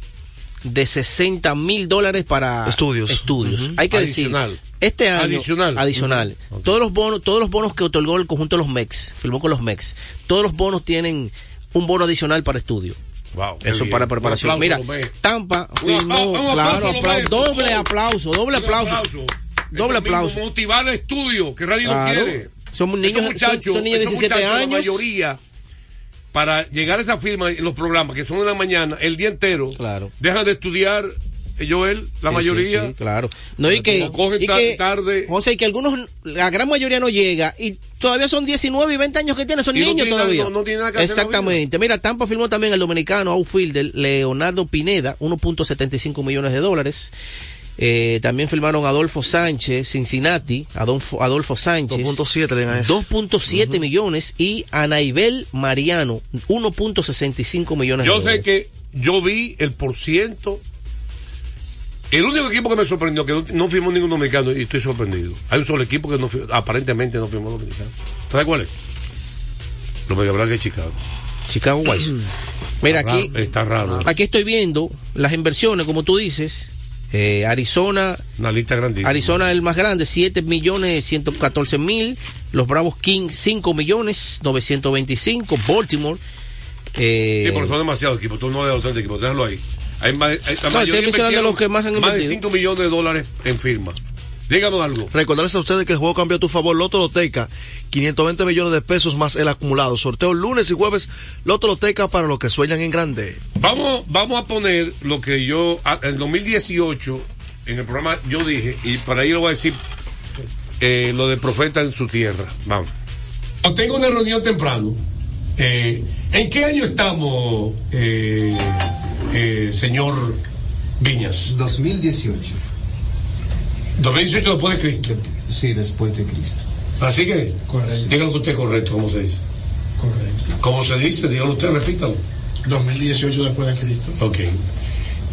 de 60 mil dólares para Estudios. estudios. Ujú. Hay que Adicional. decir, este año Adicional. adicional. Todos los bonos, todos los bonos que otorgó el conjunto de los MEX, firmó con los MEX. Todos los bonos tienen un bono adicional para estudio. Wow, Eso para preparación. aplauso, Mira. Tampa firmó, un claro, aplauso, aplau- Lomé, por doble aplauso, doble aplauso. aplauso. Doble Eso aplauso. Motivar el estudio, que Radio Claro. no quiere. Son niños- muchachos, son- son niños de esos 17 muchachos, años. La mayoría, para llegar a esa firma en los programas, que son en la mañana, el día entero, Claro. dejan de estudiar, eh, Joel, la Sí, mayoría. sí, sí, claro. No, y que, cogen y que- tarde. José, y que algunos, la gran mayoría no llega y todavía son 19 y 20 años que tienen, son Y no niños tiene todavía. no- no tiene nada que hacer Exactamente. Mira, Tampa firmó también el dominicano outfielder Leonardo Pineda, 1.75 millones de dólares. Eh, también firmaron Adolfo Sánchez, Cincinnati, Adolfo, Adolfo Sánchez. 2.7 le dan a ese. 2.7 millones y Anaibel Mariano, 1.65 millones de Yo sé dólares. que yo vi el por ciento. El único equipo que me sorprendió, que no, no firmó ningún dominicano, y estoy sorprendido. Hay un solo equipo que no aparentemente no firmó dominicano. ¿Sabes cuál es? Los Mega Blancos de Chicago. Chicago White. Mira, Está aquí, raro, está raro. aquí estoy viendo las inversiones, como tú dices. Eh, Arizona, Una lista grandísima. Arizona el más grande, 7 millones 114 mil. Los Bravos Kings, 5 millones 925. Baltimore. Eh, Sí, pero son demasiados equipos. Tú no das los 30 equipos, déjalo ahí. Hay más, hay- la estoy invirtieron los que más han Más de invertido. 5 millones de dólares en firma. Dígame algo. Recordarles a ustedes que el juego cambió a tu favor. Loto Loteca, 520 millones de pesos más el acumulado. Sorteo lunes y jueves. Loto Loteca para los que sueñan en grande. Vamos, vamos a poner lo que yo, ah, en 2018, en el programa, yo dije, y para ahí lo voy a decir, eh, lo de profeta en su tierra. Vamos. Tengo una reunión temprano. Eh, ¿En qué año estamos, eh, eh, señor Viñas? 2018. 2018 después de Cristo. Sí, después de Cristo. Así que, Correcto. dígalo usted correcto, ¿cómo se dice? Correcto. ¿Cómo se dice? Dígalo usted, repítalo. 2018 después de Cristo. Ok.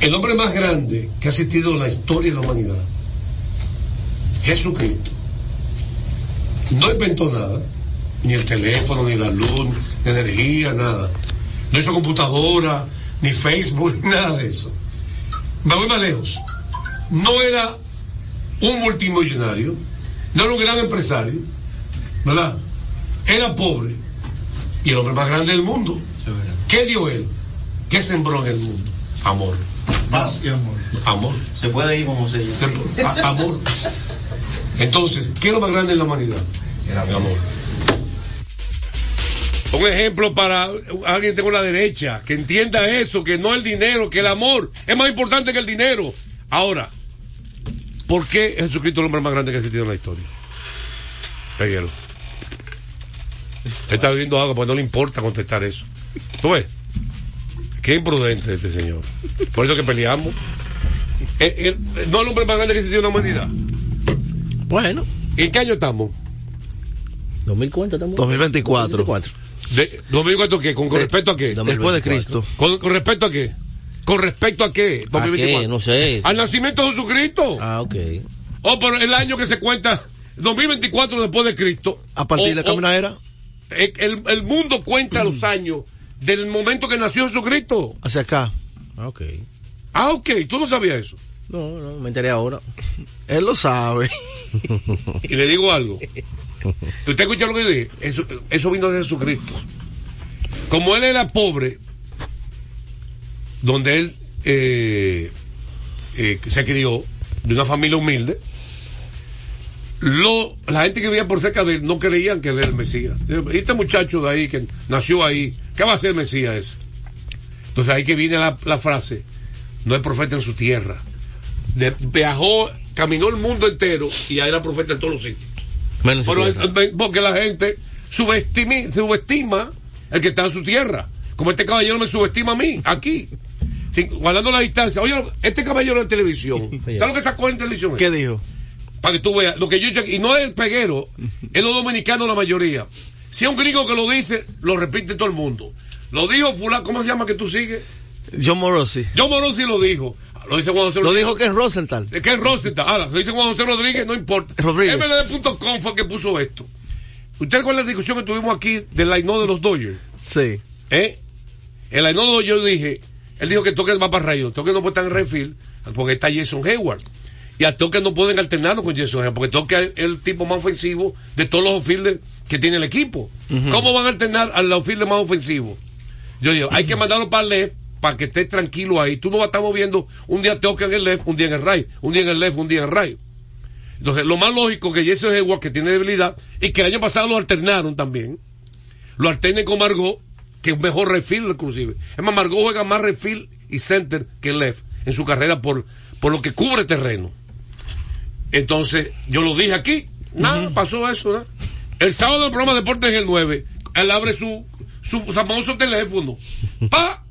El hombre más grande que ha existido en la historia de la humanidad, Jesucristo, no inventó nada, ni el teléfono, ni la luz, ni energía, nada. No hizo computadora, ni Facebook, nada de eso. Me voy más lejos. No era un multimillonario, no era un gran empresario, ¿verdad? Era pobre y el hombre más grande del mundo. ¿Qué dio él? ¿Qué sembró en el mundo? Amor. Paz y amor. Amor. Se puede ir como se llama. Amor. Entonces, ¿qué es lo más grande en la humanidad? El amor. Un ejemplo para alguien de la derecha, que entienda eso, que no el dinero, que el amor es más importante que el dinero. Ahora, ¿por qué Jesucristo es el hombre más grande que ha existido en la historia? Él está bebiendo agua porque no le importa contestar eso. ¿Tú ves? Qué imprudente este señor. Por eso que peleamos. El- el- no el hombre más grande que existió en la humanidad. Bueno. ¿En qué año estamos? 2040 estamos. 2024. De, ¿2024 qué? ¿Con, con respecto a qué? Después de Cristo. ¿Con, con respecto a qué? ¿Con respecto a qué? ¿A qué? No sé. Al nacimiento de Jesucristo. Ah, ok. Oh, pero el año que se cuenta, 2024 después de Cristo. A partir O- de o- la era. El, mundo cuenta los años del momento que nació Jesucristo. Hacia acá. Ah, ok. Ah, ok. ¿Tú no sabías eso? No, no, me enteré ahora. Él lo sabe. Y le digo algo. ¿Usted escucha lo que yo dije? Eso, eso vino de Jesucristo. Como él era pobre, donde él eh, eh, se crió, de una familia humilde, lo, la gente que vivía por cerca de él no creían que él era el Mesías. Este muchacho de ahí que nació ahí, ¿qué va a ser el Mesías ese? Entonces ahí que viene la, la frase, no es profeta en su tierra. De- viajó, caminó el mundo entero y ahí era profeta en todos los sitios. Menos Pero, eh, porque la gente subestimi- subestima el que está en su tierra. Como este caballero me subestima a mí, aquí. Sin- guardando la distancia. Oye, este caballero en televisión. ¿Sabes lo que sacó en televisión? ¿Qué dijo? Para que tú veas. Lo que yo he. Y no es el peguero, es los dominicanos la mayoría. Si es un gringo que lo dice, lo repite todo el mundo. Lo dijo fulano, ¿cómo se llama que tú sigues? John Morosi. John Morosi lo dijo. Lo dice Juan José Lo dijo que es Rosenthal. ¿Qué es Rosenthal? Ahora, se dice Juan José Rodríguez, no importa. Rodríguez. MLD.com fue el que puso esto. ¿Usted recuerda la discusión que tuvimos aquí del Ainó de los Dodgers? Sí. ¿Eh? El Ainó de los Dodgers, yo dije, él dijo que Toque va para Rayo, Toque no puede estar en Redfield porque está Jason Hayward. Y a Toque no pueden alternarlo con Jason Hayward porque Toque es el tipo más ofensivo de todos los outfielders que tiene el equipo. ¿Cómo van a alternar al outfielder más ofensivo? Yo digo, hay que mandarlo para el left para que esté tranquilo ahí. Tú no vas a estar moviendo un día Toque en el left, un día en el right, un día en el left, un día en el right. Entonces, lo más lógico que Jason Hayward, que tiene debilidad, y que el año pasado lo alternaron también, lo alternen con Margot, que es mejor refill inclusive. Es más, Margot juega más refill y center que left en su carrera por, por lo que cubre terreno. Entonces, yo lo dije aquí, nada, pasó eso, ¿no? El sábado del programa Deportes en el 9, él abre su, su famoso teléfono. Pa,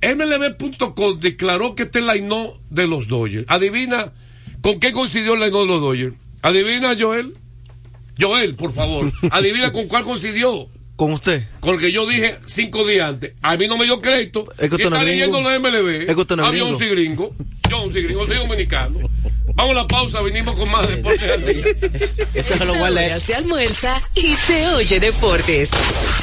MLB.com declaró que este es el line de los Dodgers. Adivina con qué coincidió el line de los Dodgers. Adivina, Joel. Joel, por favor. Adivina con cuál coincidió. Con usted. Con el que yo dije cinco días antes. A mí no me dio crédito. Es que usted está es leyendo la MLB. Es que usted no es yo gringo. gringo. Yo soy gringo, soy dominicano. Vamos a la pausa, venimos con más deportes al día. Eso se lo guarda. Se almuerza y se oye deportes.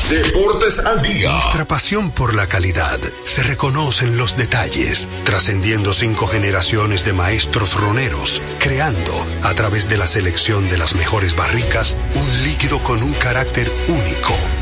Deportes al día. Nuestra pasión por la calidad se reconoce en los detalles, trascendiendo cinco generaciones de maestros roneros, creando, a través de la selección de las mejores barricas, un líquido con un carácter único,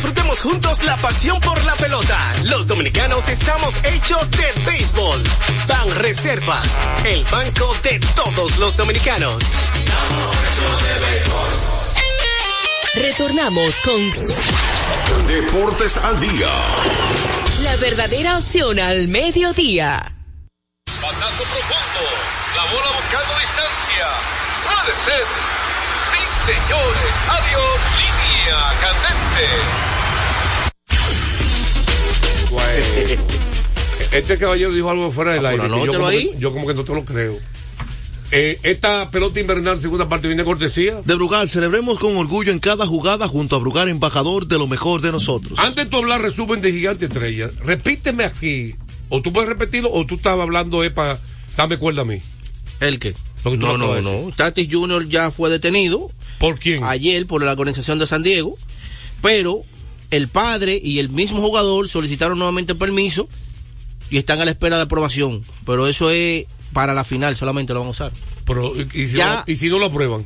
Disfrutemos juntos la pasión por la pelota. Los dominicanos estamos hechos de béisbol. Ban Reservas, el banco de todos los dominicanos. Retornamos con Deportes al día. la verdadera opción al mediodía. Batazo profundo. La bola buscando distancia. Puede ser. Sí, señores. Adiós. Candente. Este caballero dijo algo fuera del Ah, aire. yo, como ahí. que, yo como que no te lo creo. Eh, esta pelota invernal segunda parte viene cortesía. De Brugal, celebremos con orgullo en cada jugada junto a Brugal, embajador de lo mejor de nosotros. Antes de tú hablar resumen de Gigante Estrella, repíteme aquí. O tú puedes repetirlo o tú estabas hablando es para darme cuerda a mí. ¿El qué? No, no, no. Tatis Jr. ya fue detenido. ¿Por quién? Ayer por la organización de San Diego. Pero el padre y el mismo jugador solicitaron nuevamente permiso y están a la espera de aprobación. Pero eso es para la final, solamente lo van a usar. Pero, ¿y, si Ya- no, y si no lo aprueban?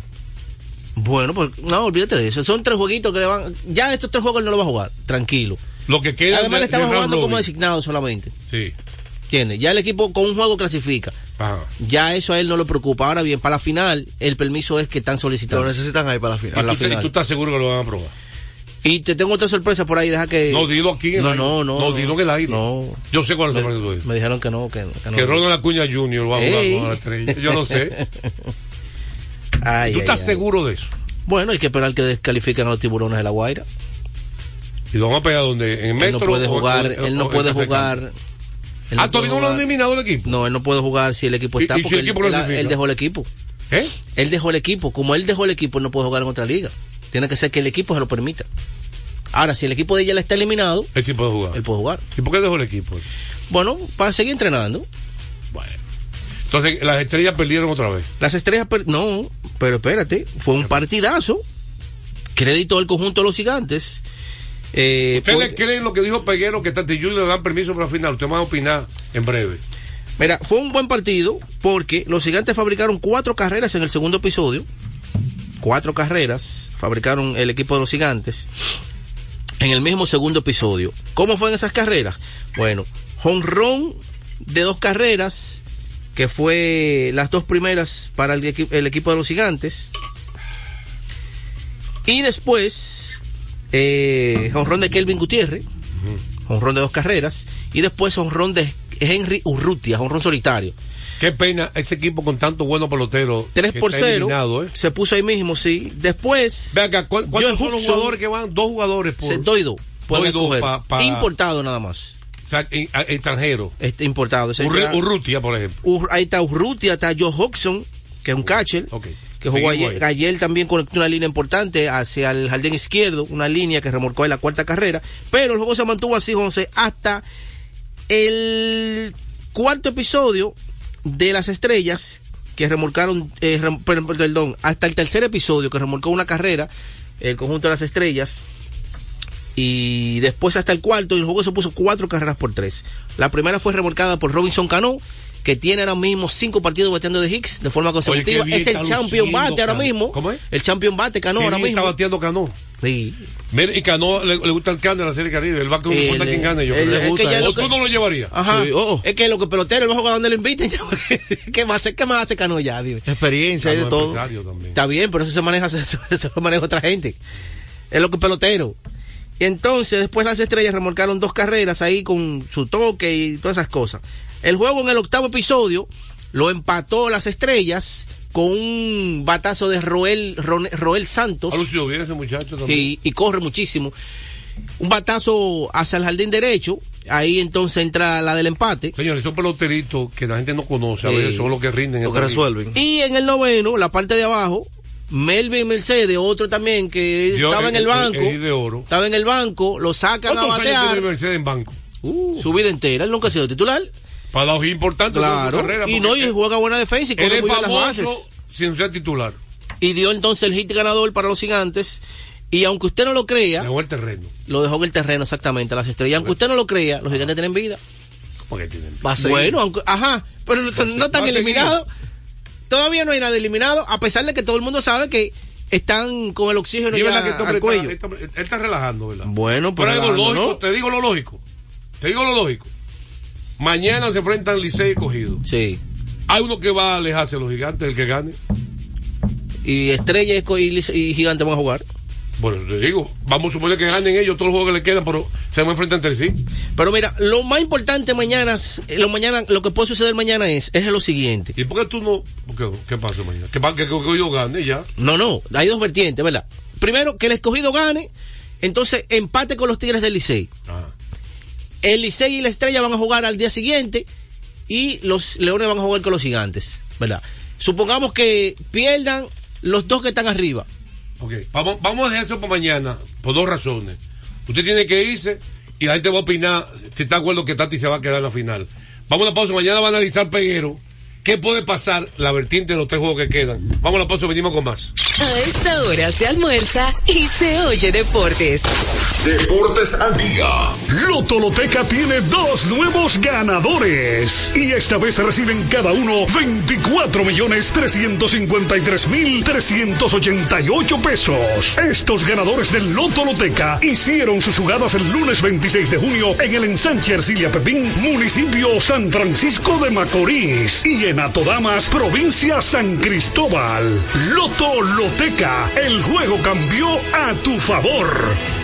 Bueno, pues no, olvídate de eso. Son tres jueguitos que le van. Ya estos tres juegos no lo va a jugar, tranquilo. Lo que queda Además, de- le estaba jugando como designado solamente. Sí. ¿Entiendes? Ya el equipo con un juego clasifica. Ajá. Ya eso a él no le preocupa. Ahora bien, para la final, el permiso es que están solicitando. Lo necesitan ahí para la final. Para la ¿Y tú, te- final. tú estás seguro que lo van a aprobar? Y te tengo otra sorpresa por ahí, deja que. No, dilo aquí en el No, no, no. No, dilo en el aire. No. Yo sé cuál es Me, el sorpresa tuya. me dijeron que no, que, que no. Que Ronald Acuña Jr. va a jugar con la estrella. Yo no sé. Ay, ¿Tú ay, estás ay. seguro de eso? Bueno, hay que esperar que descalifiquen a los tiburones de la Guaira. ¿Y lo van a pegar donde? ¿En Él metro? no puede jugar, o- él no puede jugar. Campo? Él Ah, no todavía no lo han eliminado el equipo. No, él no puede jugar si el equipo ¿Y- está y si porque el él, equipo él- clasifica? él dejó el equipo. ¿Eh? Él dejó el equipo. Como él dejó el equipo, él no puede jugar en otra liga. Tiene que ser que el equipo se lo permita. Ahora, si el equipo de ella está eliminado, Él sí puede jugar. él puede jugar. ¿Y por qué dejó el equipo? Bueno, para seguir entrenando. Entonces, las estrellas perdieron otra vez. Las estrellas, per- no, pero espérate, fue un partidazo. Crédito al conjunto de los gigantes. Eh, ¿Ustedes por- le creen lo que dijo Peguero que Tati Junior le dan permiso para la final? Usted va a opinar en breve. Mira, fue un buen partido porque los gigantes fabricaron cuatro carreras en el segundo episodio. Cuatro carreras fabricaron el equipo de los gigantes en el mismo segundo episodio. ¿Cómo fueron esas carreras? Bueno, honrón de dos carreras, que fue las dos primeras para el, equi- el equipo de los gigantes. Y después, eh, honrón de Kelvin Gutiérrez, honrón de dos carreras. Y después honrón de Henry Urrutia, honrón solitario. Qué pena ese equipo con tanto bueno pelotero. 3 que por está 0. eliminado, ¿eh? Se puso ahí mismo, sí. Después. Ve acá, ¿cu- ¿cuántos son los jugadores que van? Dos jugadores por. Se doy dos. Doy dos escoger. pa- pa- Importado nada más. O sea, en- a- extranjero. Este importado. Urru- ya- Urrutia, por ejemplo. Ur- ahí está Urrutia, está Joe Hodgson, que es un catcher. Que jugó ayer, ayer también conectó una línea importante hacia el jardín izquierdo, una línea que remolcó en la cuarta carrera. Pero el juego se mantuvo así, José, hasta el cuarto episodio de las estrellas que remolcaron, eh, rem- perdón, hasta el tercer episodio que remolcó una carrera, el conjunto de las estrellas. Y después hasta el cuarto, y el juego se puso cuatro carreras por tres. La primera fue remolcada por Robinson Cano, que tiene ahora mismo cinco partidos bateando de Hicks de forma consecutiva. es el champion bate ahora mismo. ¿Cómo es? El champion bate Cano ahora mismo. está bateando Cano. Sí. Mira, y Cano le, le gusta el can de la Serie Caribe. Va con no importa quién gane. Yo él- creo. es que ya o lo tú que- no lo llevarías. Ajá. Sí, oh. Es que lo que pelotero, el va a jugar donde lo inviten. ¿Qué más, hace- ¿Qué más hace Cano ya? Dime. Experiencia y de todo. también. Está bien, pero eso se maneja, eso, eso lo maneja otra gente. Es lo que pelotero. Y entonces, después las estrellas remolcaron dos carreras ahí con su toque y todas esas cosas. El juego en el octavo episodio lo empató las estrellas con un batazo de Roel, Roel Santos. Ha lucido bien ese muchacho también. y, y corre muchísimo. Un batazo hacia el jardín derecho. Ahí entonces entra la del empate. Señores, son peloteritos que la gente no conoce. A veces son los que rinden. Lo en que resuelven. Y en el noveno, la parte de abajo, Melvin Mercedes, otro también que Yo, estaba en el banco. de oro. Estaba en el banco, lo sacan a ¿Cuántos años batear. tiene Mercedes en banco? Su vida entera, él nunca ha sido titular. Para hoja importante de su Claro. carrera. Y no, y juega buena defensa y corre es muy bien las famoso bases. sin ser titular. Y dio entonces el hit ganador para los gigantes. Y aunque usted no lo crea, Dejó el terreno. lo dejó en el terreno exactamente, las estrellas. Aunque usted no lo crea, los gigantes tienen vida. ¿Cómo que tienen? Va a seguir. Bueno, aunque, ajá, pero no, no están eliminados. Todavía no hay nada eliminado, a pesar de que todo el mundo sabe que están con el oxígeno es ya que este al cuello. está, está relajando, ¿verdad? Bueno, Pero pero lógico, ¿no? te digo lo lógico. Te digo lo lógico. Mañana se enfrentan Licey y Cogido. Sí. Hay uno que va a alejarse de los gigantes, el que gane. Y Estrella y, Gigante van a jugar. Bueno, te digo, vamos a suponer que ganen ellos todos los juegos que le quedan, pero se van a enfrentar entre sí. Pero mira, lo más importante mañana, lo mañana, lo que puede suceder mañana es, es lo siguiente. ¿Y por qué tú no? qué, ¿Qué pasa mañana? Que, que, que Cogido gane ya. No, no, hay dos vertientes, ¿verdad? Primero, que el escogido gane, entonces empate con los Tigres del Licey. Ah. El Licey y la Estrella van a jugar al día siguiente y los Leones van a jugar con los Gigantes, ¿verdad? Supongamos que pierdan los dos que están arriba. Ok, vamos, vamos a dejar eso para mañana, por dos razones. Usted tiene que irse y la gente va a opinar si está de acuerdo que Tati se va a quedar en la final. Vamos a la pausa, mañana va a analizar Peguero. ¿Qué puede pasar la vertiente de los tres juegos que quedan? Vamos a la pausa, venimos con más. A esta hora se almuerza y se oye deportes. Deportes al día. Loto Loteca tiene dos nuevos ganadores. Y esta vez reciben cada uno 24 millones 353 mil 388 pesos. Estos ganadores del Loto Loteca hicieron sus jugadas el lunes 26 de junio en el ensanche Ercilia Pepín, municipio San Francisco de Macorís. Y en Atodamas, provincia San Cristóbal. Loto Loteca, el juego cambió a tu favor.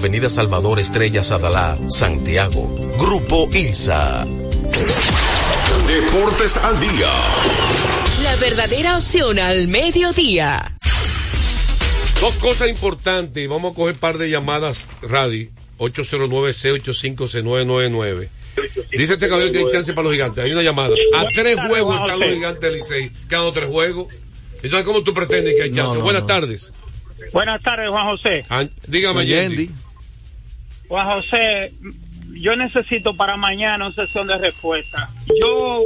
Avenida Salvador Estrella Sadalá, Santiago. Grupo ILSA. Deportes al día. La verdadera opción al mediodía. Dos cosas importantes. Vamos a coger un par de llamadas, Radi. 809-C85-C999. Dice este caballero que hay chance para los gigantes. Hay una llamada. A tres juegos están los gigantes del Licey. Quedan tres juegos. Entonces, ¿cómo tú pretendes que hay chance? Buenas tardes. Buenas tardes, Juan José. Ah, dígame, Yendi. Juan José, yo necesito para mañana una sesión de respuesta. Yo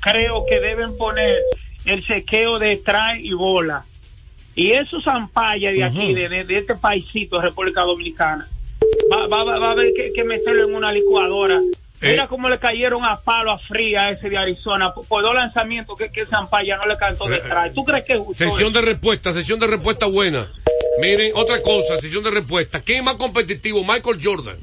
creo que deben poner el chequeo de strike y bola. Y esos zampallas de aquí, de, de- de este paisito, República Dominicana, va, va, va- va a haber que, que meterlo en una licuadora. Mira cómo le cayeron a palo a fría ese de Arizona por, por dos lanzamientos que, que Zampaya no le cantó de strike. ¿Tú crees que es justo Sesión de respuesta, sesión de respuesta buena. Miren, otra cosa, sesión de respuesta. ¿Quién es más competitivo? Michael Jordan.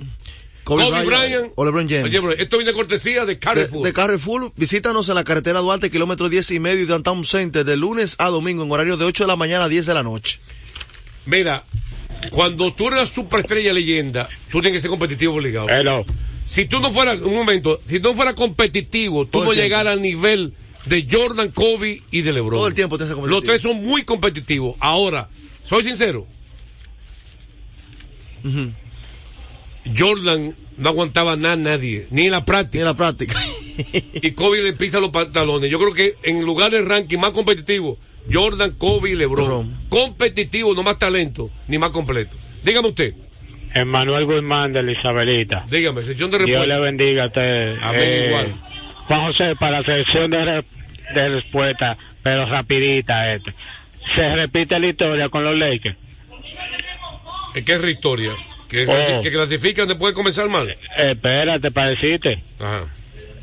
Kobe Kobe, Bryant o LeBron James. Oye, bro, esto viene de cortesía de De, Carrefour. de Carrefour, visítanos en la carretera Duarte, kilómetro 10 y medio y Downtown Center, de lunes a domingo, en horario de 8 de la mañana a 10 de la noche. Mira, cuando tú eres superestrella leyenda, tú tienes que ser competitivo obligado. Si tú no fueras, un momento, si tú no fueras competitivo, tú no llegaras al nivel de Jordan, Kobe y de LeBron. Todo el tiempo tienes que ser competitivo. Los tres son muy competitivos. Ahora, soy sincero, Jordan no aguantaba nada a nadie, ni en la práctica. Ni en la práctica. y Kobe le pisa los pantalones. Yo creo que en lugar del ranking más competitivo, Jordan, Kobe y LeBron. Competitivo, no más talento, ni más completo. Dígame usted. Emanuel Guzmán de la Isabelita. Dígame, sesión de Dios respuesta. le bendiga a usted. Amén, igual. Juan José, para la sesión de, re- de respuesta, pero rapidita este. Se repite la historia con los Lakers. Es que es historia. Que, Oh. que clasifican después de comenzar mal. Espérate, para decirte. Ajá.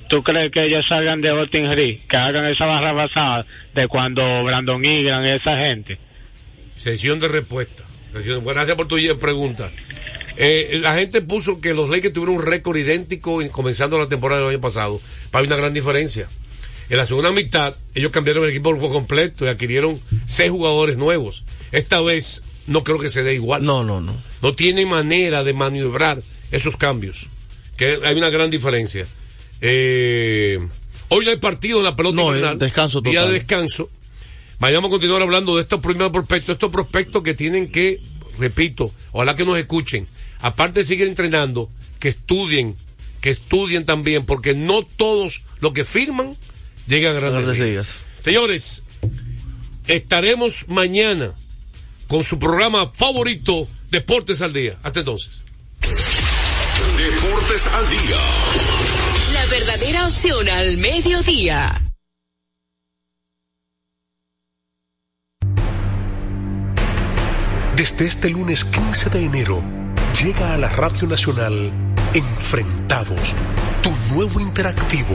¿Tú crees que ellos salgan de Austin Reed, que hagan esa barra basada de cuando Brandon Ingram y esa gente? Sesión de respuesta. Sesión- bueno, gracias por tu pregunta. Eh, la gente puso que los Lakers tuvieron un récord idéntico en- comenzando la temporada del año pasado. Hay una gran diferencia. En la segunda mitad, ellos cambiaron el equipo por completo y adquirieron seis jugadores nuevos. Esta vez no creo que se dé igual. No, no, no. No tiene manera de maniobrar esos cambios. Que hay una gran diferencia. Eh, hoy no hay partido en la pelota No, invernal. eh, Día de descanso. Vayamos a continuar hablando de estos primeros prospectos, estos prospectos que tienen que, repito, ojalá que nos escuchen, aparte de seguir entrenando, que estudien, que estudien también, porque no todos los que firman llegan a grandes Grandes ligas. ligas. Señores, estaremos mañana con su programa favorito, Deportes al Día. Hasta entonces. Deportes al día. La verdadera opción al mediodía. Desde este lunes 15 de enero llega a la Radio Nacional Enfrentados, tu nuevo interactivo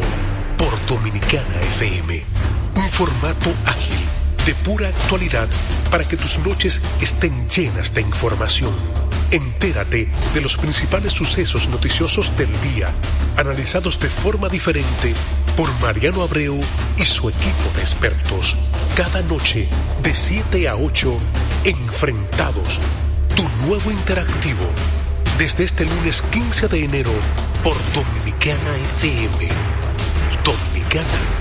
por Dominicana FM. Un formato ágil, de pura actualidad, para que tus noches estén llenas de información, Entérate de los principales sucesos noticiosos del día, analizados de forma diferente por Mariano Abreu y su equipo de expertos. Cada noche, de 7 a 8, Enfrentados, tu nuevo interactivo. Desde este lunes 15 de enero por Dominicana FM. Dominicana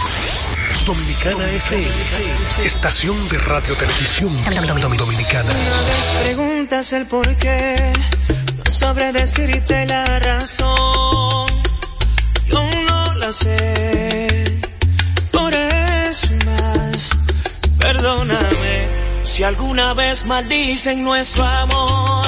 Dominicana FM, estación de radio televisión dominicana. Una vez preguntas el por qué, no sabré decirte la razón. Yo no la sé, por eso más, perdóname. Si alguna vez maldicen nuestro amor,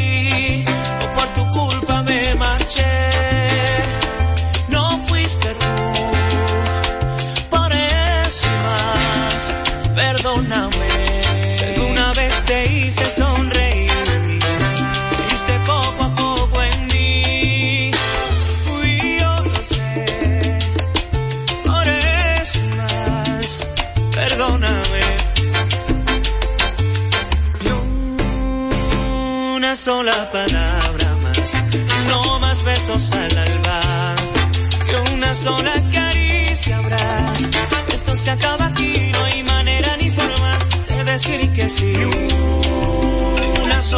hice sonreír, creíste poco a poco en mí. Fui yo, lo sé. Por eso y más, perdóname. Ni una sola palabra más, no más besos al alba, que una sola caricia habrá. Esto se acaba aquí, no hay manera ni forma de decir que sí.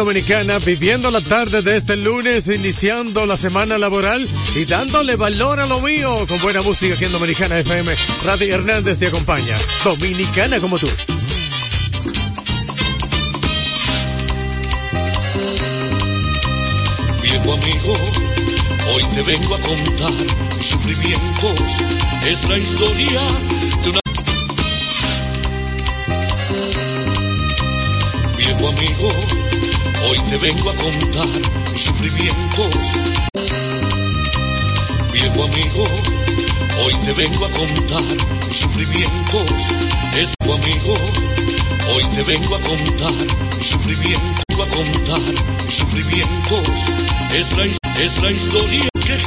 dominicana, viviendo la tarde de este lunes, iniciando la semana laboral y dándole valor a lo mío con buena música aquí en Dominicana FM. Radio Hernández te acompaña. Dominicana como tú. Viejo amigo, hoy te vengo a contar sufrimientos. Es la historia de una... vengo a contar mis sufrimientos. Viejo amigo, hoy te vengo a contar mis sufrimientos. Es tu amigo, hoy te vengo a contar mis sufrimientos. A contar mis sufrimientos. Es la, es la historia